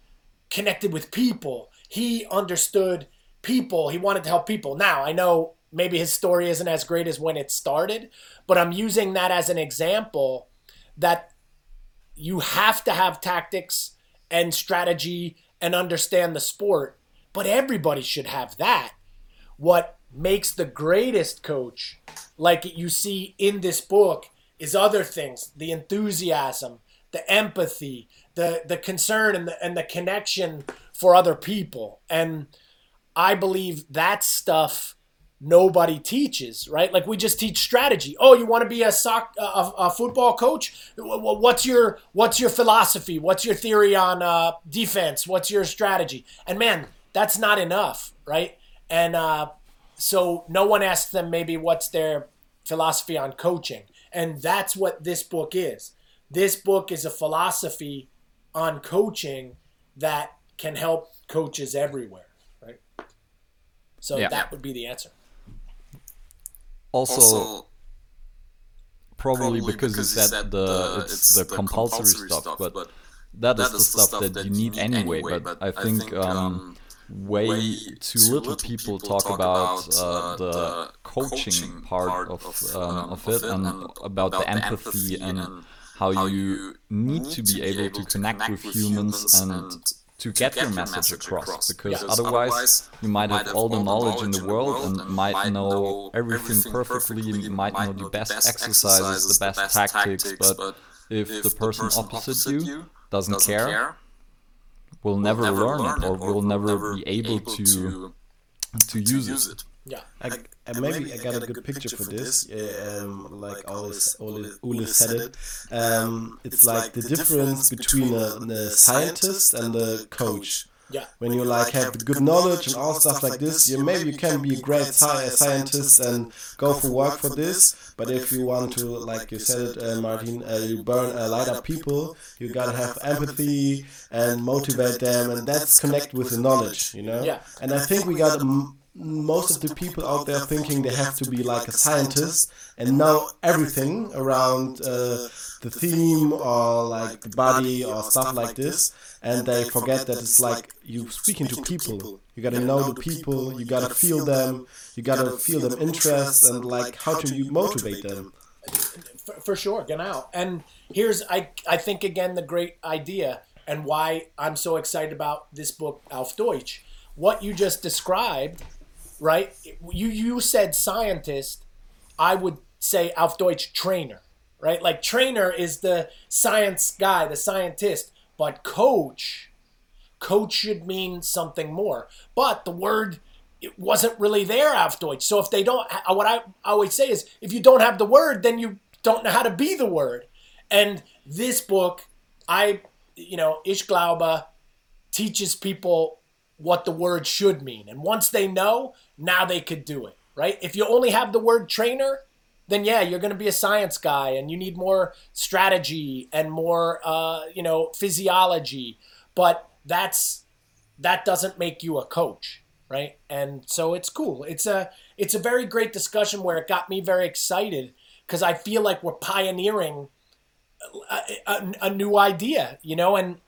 connected with people. He understood people. He wanted to help people. Now, I know maybe his story isn't as great as when it started, but I'm using that as an example that you have to have tactics and strategy and understand the sport, but everybody should have that. What makes the greatest coach, like you see in this book, is other things the enthusiasm, the empathy, the, the concern, and the, and the connection for other people. And I believe that stuff nobody teaches, right? Like we just teach strategy. Oh, you want to be a soc a, a football coach? What's your what's your philosophy? What's your theory on uh, defense? What's your strategy? And man, that's not enough, right? And uh, so no one asks them maybe what's their philosophy on coaching, and that's what this book is. This book is a philosophy on coaching that can help coaches everywhere, right? So yeah. that would be the answer also, also probably, probably because, because you said the it's, the, the compulsory, compulsory stuff, stuff, but that is the stuff, stuff that, that you need anyway. anyway but, but, I think, um, um way, way too little people talk about uh, uh the coaching part of, um, um, of it and about the empathy and how you need to be able to connect with humans and to, get, get, your message, message across, across, because yes. otherwise you might have all the knowledge in the world and might know everything perfectly, you might know the best exercises, the best tactics, but if the person opposite you doesn't care, will never learn it or will never be able to to use it. Yeah, I, I, maybe I got a good picture for this. Um, like always, Ole said it. Um, it's like the difference between a, a scientist and a coach. Yeah. When you like have good knowledge and all stuff like this, you maybe you can be a great sci scientist and go for work for this. But if you want to, like you said it, uh, Martin, uh, you burn uh, light up people, you gotta have empathy and motivate them, and that's connect with the knowledge, you know. Yeah. And I think we got most of the people out there thinking they have to be like a scientist and know everything around uh, the theme or like the body or stuff like this and they forget that it's like you speaking to people. you gotta know the people you gotta feel them you gotta feel them interest and like how to you motivate them. for, for sure genau and here's i i think again the great idea and why i'm so excited about this book auf deutsch. What you just described right? You you said scientist, I would say auf Deutsch trainer, right? Like trainer is the science guy, the scientist, but coach, coach should mean something more. But the word it wasn't really there auf Deutsch. So if they don't, uh, what I always say is, if you don't have the word, then you don't know how to be the word. And this book, I, you know, Ich glaube, teaches people what the word should mean. And once they know, now they could do it, right? If you only have the word trainer, then yeah, you're going to be a science guy and you need more strategy and more, uh, you know, physiology. But that's that doesn't make you a coach, right? And so it's cool. It's a it's a very great discussion where it got me very excited because I feel like we're pioneering a, a, a new idea, you know, and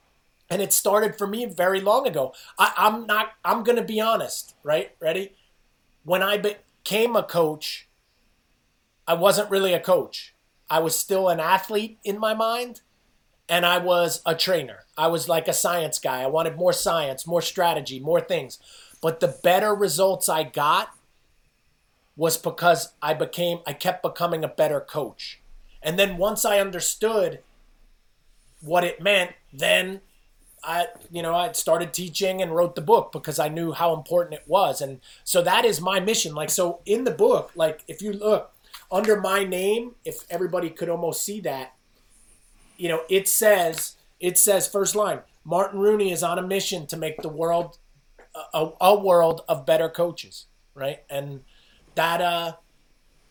and it started for me very long ago. I, I'm not. I'm going to be honest, right? Ready? When I became a coach, I wasn't really a coach. I was still an athlete in my mind, and I was a trainer. I was like a science guy. I wanted more science, more strategy, more things. But the better results I got was because I became. I kept becoming a better coach. And then once I understood what it meant, then I, you know, I started teaching and wrote the book because I knew how important it was. And so that is my mission. Like, so in the book, like, if you look under my name, if everybody could almost see that, you know, it says, it says, first line, Martin Rooney is on a mission to make the world a, a world of better coaches, right? And that, uh,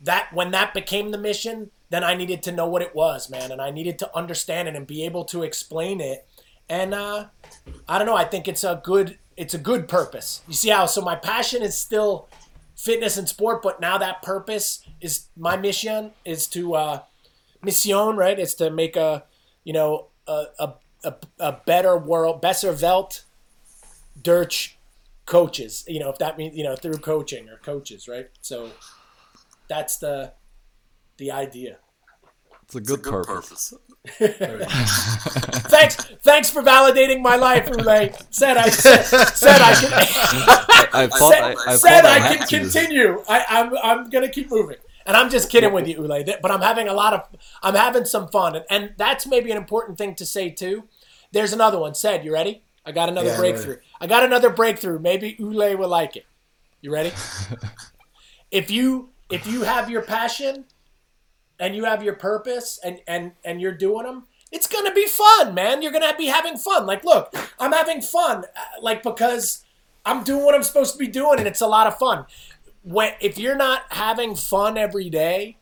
that when that became the mission, then I needed to know what it was, man, and I needed to understand it and be able to explain it and uh, I don't know. I think it's a good it's a good purpose. You see how? So my passion is still fitness and sport, but now that purpose is my mission is to uh, mission, right? It's to make a you know a a, a, a better world, besser Welt, durch coaches. You know if that means you know through coaching or coaches, right? So that's the the idea. It's a good, it's a good purpose. purpose. thanks, thanks for validating my life, Ule. Said I said, said I can. I, I thought said I, I, said I, I can continue. I, I'm I'm gonna keep moving. And I'm just kidding with you, Ule. But I'm having a lot of, I'm having some fun, and, and that's maybe an important thing to say too. There's another one. Said, you ready? I got another yeah, breakthrough. I got another breakthrough. Maybe Ule will like it. You ready? if you if you have your passion and you have your purpose and and and you're doing them it's gonna be fun man. You're gonna be having fun. Like look i'm having fun uh, like because i'm doing what i'm supposed to be doing and it's a lot of fun. When if you're not having fun every day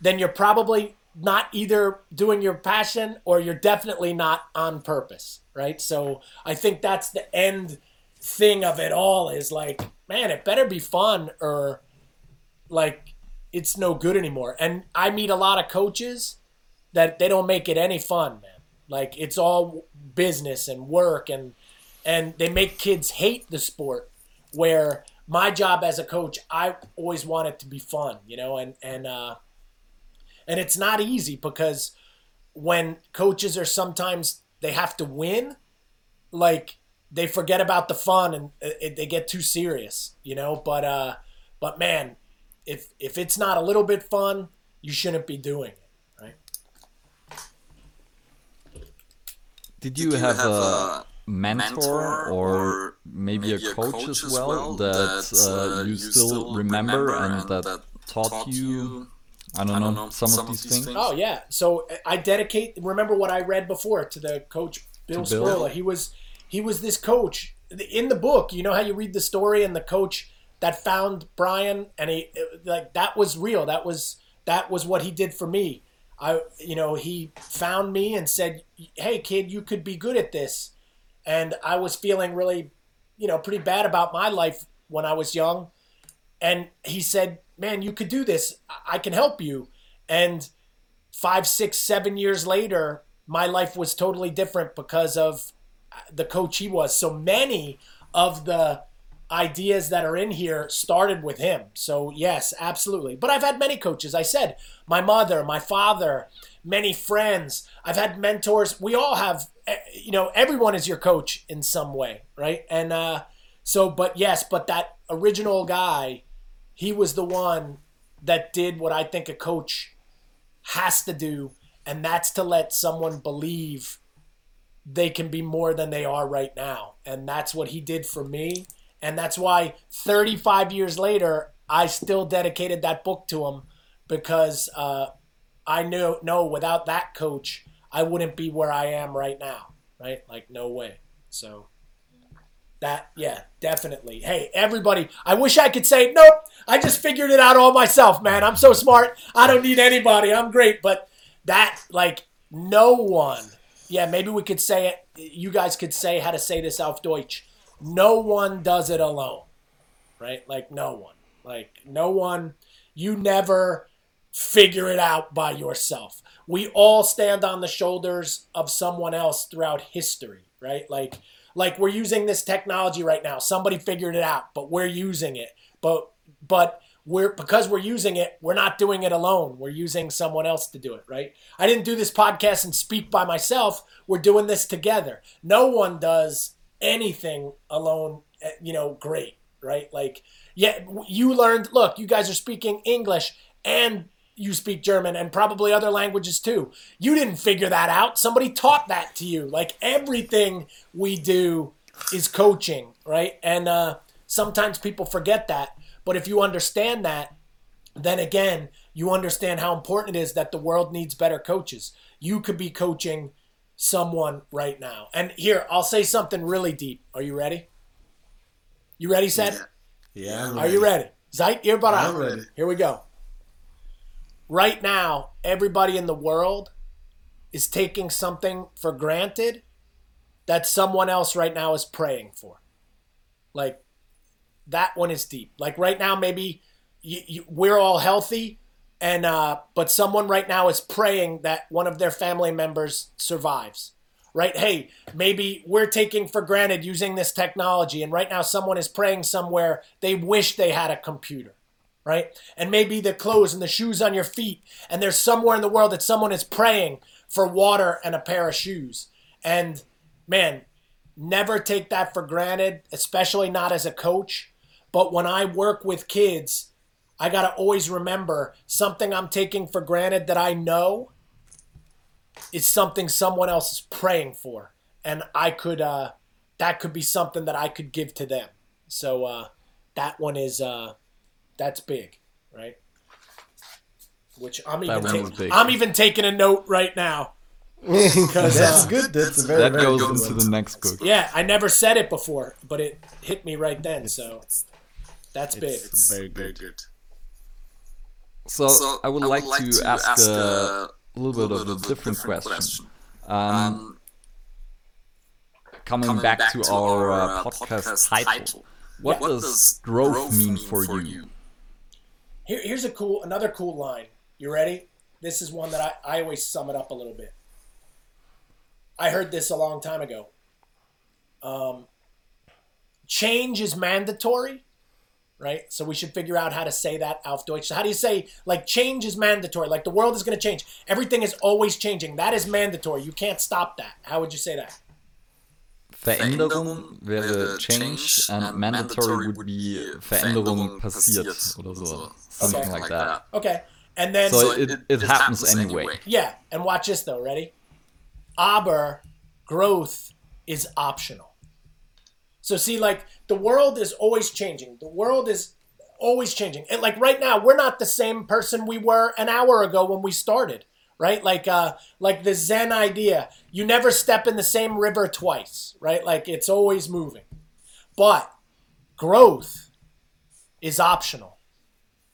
then you're probably not either doing your passion or you're definitely not on purpose right? So i think that's the end thing of it all is like man it better be fun or like it's no good anymore. And I meet a lot of coaches that they don't make it any fun, man. Like it's all business and work and and they make kids hate the sport where my job as a coach, I always want it to be fun, you know, and and uh and it's not easy because when coaches are sometimes they have to win, like they forget about the fun and uh, they get too serious, you know, but uh but man, if if it's not a little bit fun, you shouldn't be doing it, right? Did you, Did you have, have, a mentor, mentor or maybe, maybe a, coach a, coach as well, well that, uh, uh, you, you still remember, remember and, that, that taught, taught you? I don't, I don't know, know, some, some of, these, these things. things. Oh yeah, so I dedicate. Remember what I read before to the coach Bill Spoiler. He was he was this coach in the book. You know how you read the story and the coach that found Brian, and he like that was real. That was that was what he did for me. I you know he found me and said, "Hey kid, you could be good at this," and I was feeling really, you know, pretty bad about my life when I was young, and he said, "Man, you could do this. I can help you," and five, six, seven years later, my life was totally different because of the coach he was. So many of the ideas that are in here started with him. So, yes, absolutely. But I've had many coaches. I said my mother, my father, many friends. I've had mentors. We all have, eh, you know, everyone is your coach in some way, right? And uh, so, but yes, but that original guy, he was the one that did what I think a coach has to do, and that's to let someone believe they can be more than they are right now. And that's what he did for me and that's why 35 years later, I still dedicated that book to him because uh, I knew, no, without that coach, I wouldn't be where I am right now, right? Like, no way. So that, yeah, definitely. Hey, everybody, I wish I could say, nope, I just figured it out all myself, man. I'm so smart. I don't need anybody. I'm great. But that, like, no one, yeah, maybe we could say it. You guys could say how to say this auf Deutsch no one does it alone, right? Like, no one. Like, no one, you never figure it out by yourself. We all stand on the shoulders of someone else throughout history, right? Like, like we're using this technology right now. Somebody figured it out, but we're using it. But, but, we're because we're using it, we're not doing it alone. We're using someone else to do it, right? I didn't do this podcast and speak by myself. We're doing this together. No one does anything alone, eh, you know, great, right? Like, yeah, you learned, look, you guys are speaking English and you speak German and probably other languages too. You didn't figure that out. Somebody taught that to you. Like everything we do is coaching, right? And uh, sometimes people forget that. But if you understand that, then again, you understand how important it is that the world needs better coaches. You could be coaching someone right now. And here, I'll say something really deep. Are you ready? You ready, Seth? Yeah. yeah Are you ready? Zeit, ihr bereit? Here we go. Right now, everybody in the world is taking something for granted that someone else right now is praying for. Like, that one is deep. Like, right now, maybe you, you, we're all healthy, and uh, but someone right now is praying that one of their family members survives right? Hey maybe we're taking for granted using this technology and right now someone is praying somewhere they wish they had a computer right? And maybe the clothes and the shoes on your feet and there's somewhere in the world that someone is praying for water and a pair of shoes. And man never take that for granted especially not as a coach. But when i work with kids I got to always remember something I'm taking for granted that I know is something someone else is praying for. And I could, uh, that could be something that I could give to them. So uh, that one is, uh, that's big, right? Which I'm even, ta- I'm even taking a note right now. Because that's uh, good. That's very, that goes into the next book. Yeah, I never said it before, but it hit me right then. So that's big. It's very good. Very good. So, so I, would I would, like, like to, to, ask, ask a, a, little, bit, of a different, different question. question. Um, um, coming, coming back, back, to, to our uh, uh podcast, podcast, title, title. What, what, does growth, growth mean, for, for you? you? Here, here's a cool, another cool line. You ready? This is one that I, I always sum it up a little bit. I heard this a long time ago. Um, change is mandatory, right? So we should figure out how to say that auf Deutsch. So how do you say like change is mandatory? Like the world is going to change. Everything is always changing. That is mandatory. You can't stop that. How would you say that? Veränderung wäre change and ähm, mandatory would be äh, Veränderung passiert oder so. Something okay. like that. Okay. And then so, it, it, it happens, happens anyway. anyway. Yeah, and watch this though, ready? Aber growth is optional. So see, like the world is always changing. The world is always changing. And like right now, we're not the same person we were an hour ago when we started. Right? Like uh like the Zen idea. You never step in the same river twice, right? Like it's always moving. But growth is optional.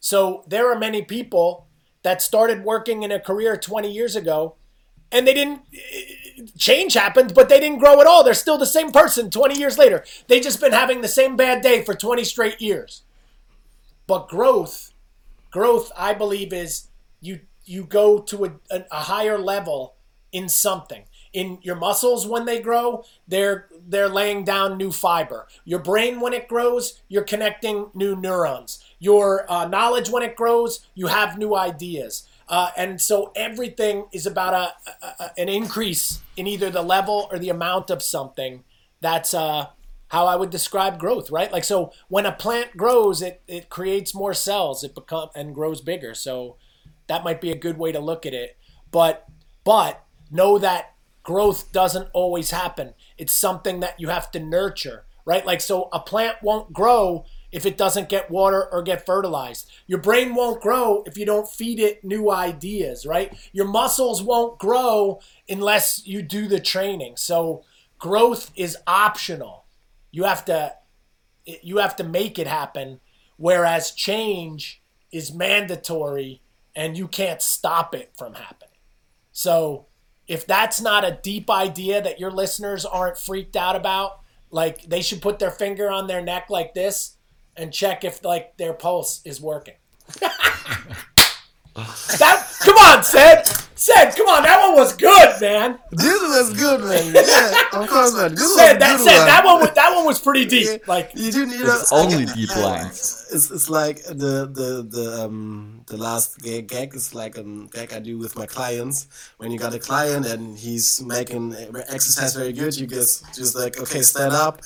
So there are many people that started working in a career 20 years ago and they didn't change happened, but they didn't grow at all. They're still the same person 20 years later. They just been having the same bad day for 20 straight years. But growth, growth, I believe, is you you go to a, a, a higher level in something. In your muscles, when they grow, they're they're laying down new fiber. Your brain, when it grows, you're connecting new neurons. Your uh, knowledge, when it grows, you have new ideas. Uh, and so everything is about a, a, an increase in either the level or the amount of something. That's uh, how I would describe growth, right? Like so, when a plant grows, it it creates more cells, it become and grows bigger. So that might be a good way to look at it. But but know that growth doesn't always happen. It's something that you have to nurture, right? Like so, a plant won't grow if it doesn't get water or get fertilized. Your brain won't grow if you don't feed it new ideas, right? Your muscles won't grow unless you do the training. So growth is optional. You have to you have to make it happen whereas change is mandatory and you can't stop it from happening. So if that's not a deep idea that your listeners aren't freaked out about, like they should put their finger on their neck like this and check if like their pulse is working. that come on, Sid. Sid, come on, that one was good, man. This was good, man. Yeah, of course, man. This Sid, that Sid, one. that one was that one was pretty deep. Like you do need it's a, only deep lines. It's, it's like the the the um the last gag, gag is like a gag I do with my clients. When you got a client and he's making exercise very good, you just just like okay, stand up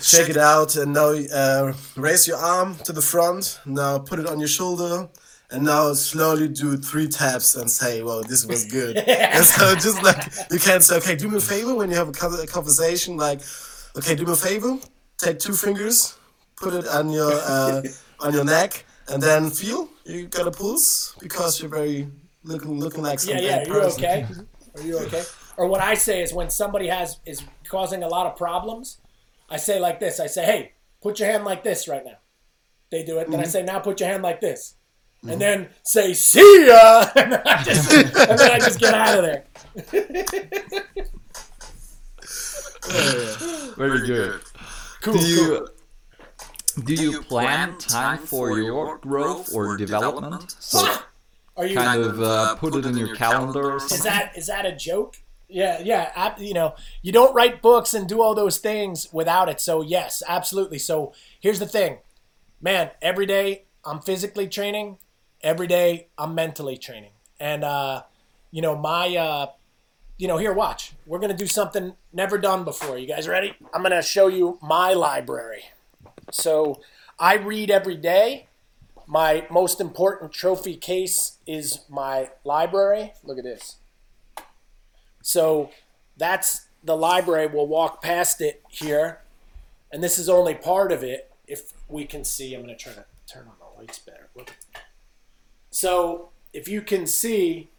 shake it out and now uh, raise your arm to the front now put it on your shoulder and now slowly do three taps and say, "Well, this was good." and so just like you can say, "Okay, do me a favor when you have a conversation, like, okay, do me a favor, take two fingers, put it on your uh, on your neck, and then feel you got a pulse because you're very looking looking like some yeah, yeah. Are you okay? Are you okay? Or what I say is when somebody has is causing a lot of problems, I say like this. I say, "Hey, put your hand like this right now." They do it. Then mm-hmm. I say, "Now put your hand like this." Mm-hmm. And then say, "See ya," and then I just, and then I just get out of there. Very good. Cool. Do you, do you plan time for your growth or development? So Are you kind of uh, put it in your calendar? Is that is that a joke? Yeah, yeah. You know, you don't write books and do all those things without it. So yes, absolutely. So here's the thing, man. Every day I'm physically training. Every day I'm mentally training, and uh, you know my. Uh, you know, here, watch. We're gonna do something never done before. You guys ready? I'm gonna show you my library. So I read every day. My most important trophy case is my library. Look at this. So that's the library. We'll walk past it here. And this is only part of it. If we can see, I'm going to try to turn on the lights better. So if you can see,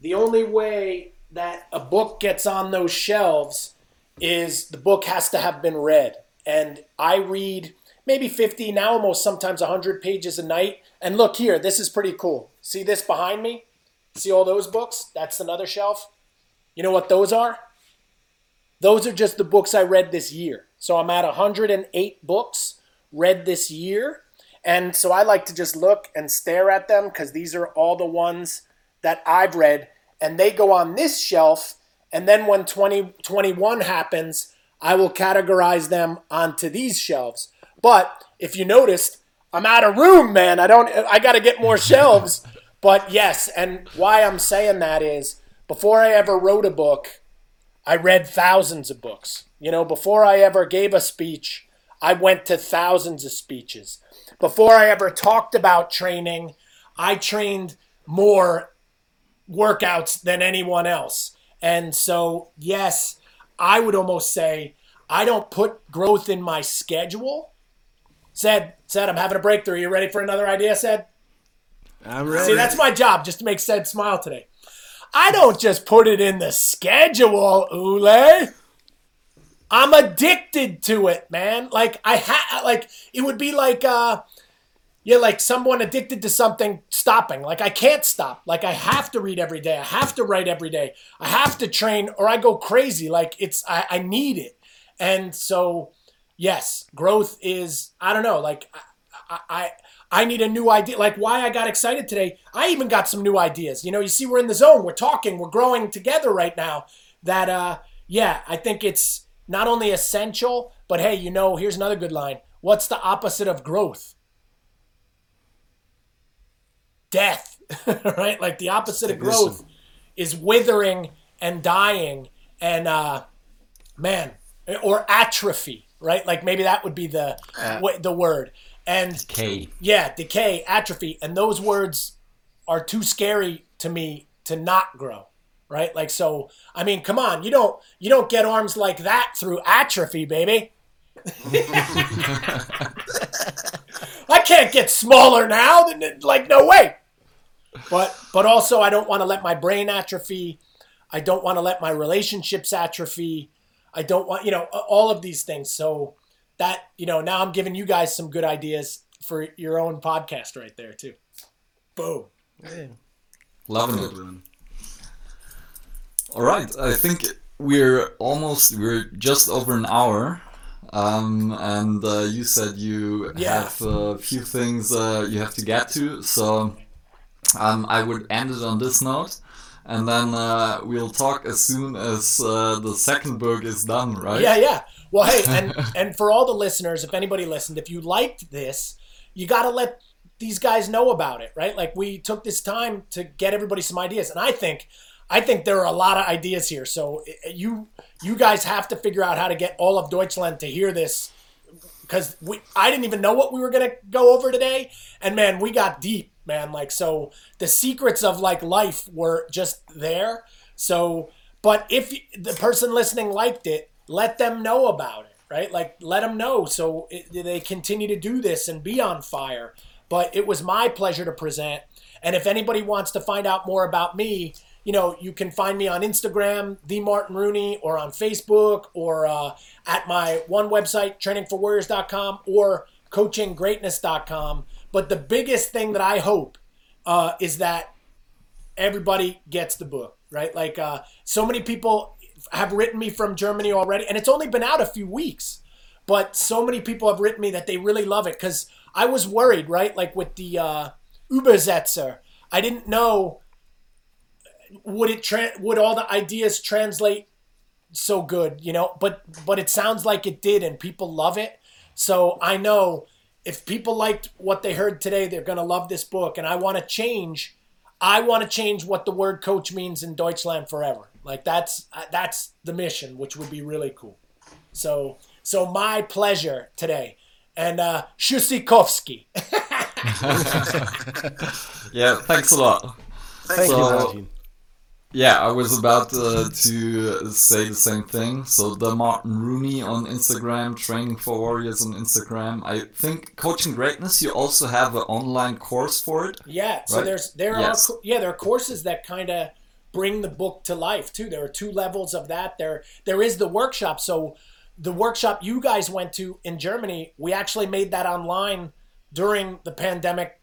the only way that a book gets on those shelves is the book has to have been read and I read maybe 50 now almost sometimes 100 pages a night and look here this is pretty cool see this behind me see all those books? That's another shelf? You know what those are? Those are just the books i read this year. So i'm at 108 books read this year. And so i like to just look and stare at them because these are all the ones that i've read. And they go on this shelf. And then when 2021 happens I will categorize them onto these shelves. But if you noticed, I'm out of room, man. I don't I got to get more shelves. But yes, and why I'm saying that is before I ever wrote a book, I read thousands of books. You know, before I ever gave a speech, I went to thousands of speeches. Before I ever talked about training, I trained more workouts than anyone else. And so, yes, I would almost say I don't put growth in my schedule. Said, said, I'm having a breakthrough. You ready for another idea? Said, I'm ready. See, that's my job, just to make said smile today. I don't just put it in the schedule, Ole. I'm addicted to it, man. Like I had, like it would be like, uh, yeah, like someone addicted to something stopping. Like I can't stop. Like I have to read every day. I have to write every day. I have to train or I go crazy. Like it's I, I need it. And so yes, growth is I don't know, like I, I I need a new idea. Like why I got excited today. I even got some new ideas. You know, you see we're in the zone. We're talking. We're growing together right now. That uh yeah, I think it's not only essential, but hey, you know, here's another good line. What's the opposite of growth? death, right? Like the opposite of growth is withering and dying, and uh, man, or atrophy, right? Like maybe that would be the uh, the word. And decay. Yeah, decay, atrophy, and those words are too scary to me to not grow right like so i mean come on you don't you don't get arms like that through atrophy baby i can't get smaller now than like no way but but also I don't want to let my brain atrophy. I don't want to let my relationships atrophy. I don't want, you know, all of these things. So that, you know, now I'm giving you guys some good ideas for your own podcast right there too. Boom. Yeah. Loving it. All right. I think we're almost, we're just over an hour. Um, and uh, you said you yeah. have a few things uh, you have to get to. So um, I would end it on this note. And then uh, we'll talk as soon as uh, the second book is done, right? Yeah, yeah. Well, hey, and and for all the listeners, if anybody listened, if you liked this, you got to let these guys know about it, right? Like we took this time to get everybody some ideas, and I think, I think there are a lot of ideas here. So eh, eh, you you guys have to figure out how to get all of Deutschland to hear this because we I didn't even know what we were gonna go over today, and man, we got deep, man. Like so, the secrets of like life were just there. So, but if the person listening liked it, let them know about it, right? Like let them know so it, they continue to do this and be on fire. But it was my pleasure to present. And if anybody wants to find out more about me, you know, you can find me on Instagram, the Martin Rooney, or on Facebook, or uh, at my one website, trainingforwarriors.com, or coachinggreatness.com. But the biggest thing that I hope uh, is that everybody gets the book, right? Like, uh, so many people have written me from Germany already, and it's only been out a few weeks, but so many people have written me that they really love it because I was worried, right? Like with the uh, Übersetzer, I didn't know would it tra- would all the ideas translate so good, you know? But but it sounds like it did, and people love it. So I know if people liked what they heard today, they're gonna love this book, and I want to change. I want to change what the word coach means in Deutschland forever. Like that's that's the mission, which would be really cool. So so my pleasure today, and uh, Shusikovsky. yeah, thanks a lot. Thank so, you, Martin. Yeah, I was about uh, to say the same thing. So the Martin Rooney on Instagram, Training for Warriors on Instagram. I think Coaching Greatness. You also have an online course for it. Yeah. Right? So there's there yes. are yeah there are courses that kind of bring the book to life too. There are two levels of that. There there is the workshop. So the workshop you guys went to in Germany, we actually made that online during the pandemic.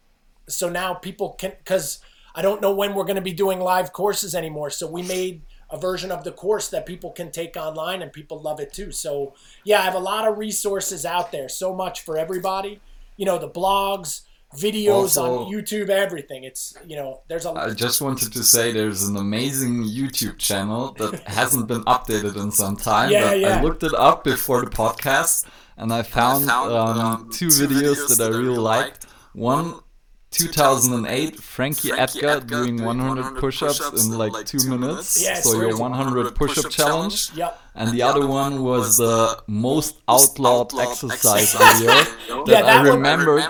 So now people can because I don't know when we're going to be doing live courses anymore. So we made a version of the course that people can take online and people love it too. So yeah, I have a lot of resources out there. So much for everybody. You know, the blogs, videos also, on YouTube, everything. It's you know, there's a. I just wanted to say there's an amazing YouTube channel that hasn't been updated in some time. Yeah, yeah. I looked it up before the podcast, and I found, I found um, um, two, two videos, videos that I really liked. One 2008, Frankie, Frankie Edgar, Edgar doing 100 push-ups, push in like, like two, two minutes. minutes. so your 100 push-up challenge. Yep. And, and the, the other one was the most outlawed, outlawed exercise video that, yeah, that I remember.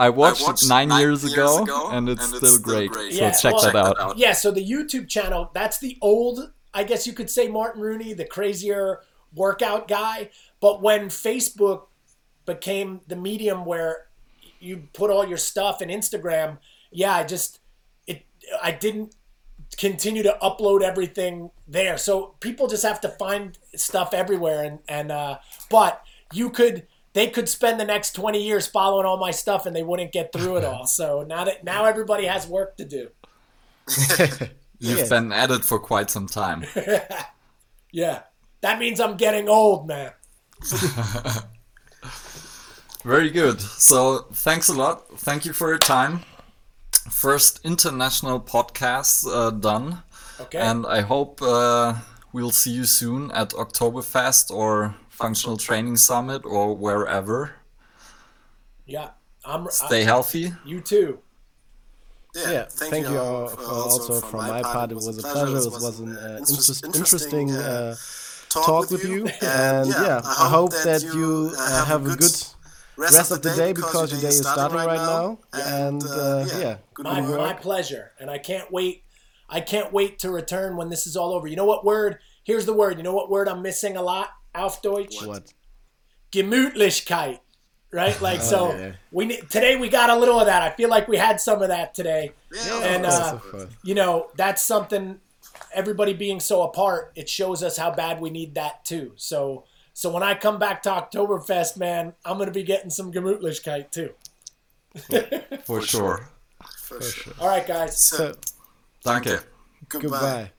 I watched, I watched it nine, nine years, years ago, ago, and it's, and it's still, great. great. So yeah, check well, that out. Yeah, so the YouTube channel, that's the old, I guess you could say Martin Rooney, the crazier workout guy. But when Facebook became the medium where you put all your stuff in Instagram, yeah, I just it I didn't continue to upload everything there. So people just have to find stuff everywhere and and uh but you could they could spend the next 20 years following all my stuff and they wouldn't get through it all. So now that now everybody has work to do. You've yeah. been at it for quite some time. yeah. That means I'm getting old, man. Very good. So thanks a lot. Thank you for your time. First international podcast uh, done. Okay. And I hope uh, we'll see you soon at Oktoberfest or Functional Training Summit or wherever. Yeah. I'm, Stay I'm, healthy. You too. Yeah, yeah thank, thank, you, all, for also from, my part. It was a pleasure. It was an uh, interesting, interesting uh, talk with you. And yeah, I hope that you uh, have a good rest, rest of the day because your day is starting right now. And, uh, uh, yeah, yeah my, my pleasure. And I can't wait. I can't wait to return when this is all over. You know what word? Here's the word. You know what word I'm missing a lot? Auf Deutsch. What? Gemütlichkeit. Right, like oh, so. Yeah. We today we got a little of that. I feel like we had some of that today, yeah, and uh, you know that's something. Everybody being so apart, it shows us how bad we need that too. So so when I come back to Oktoberfest, man, I'm going to be getting some Gemütlichkeit too. For sure. For sure. All right, guys. So, Danke. Goodbye. Goodbye.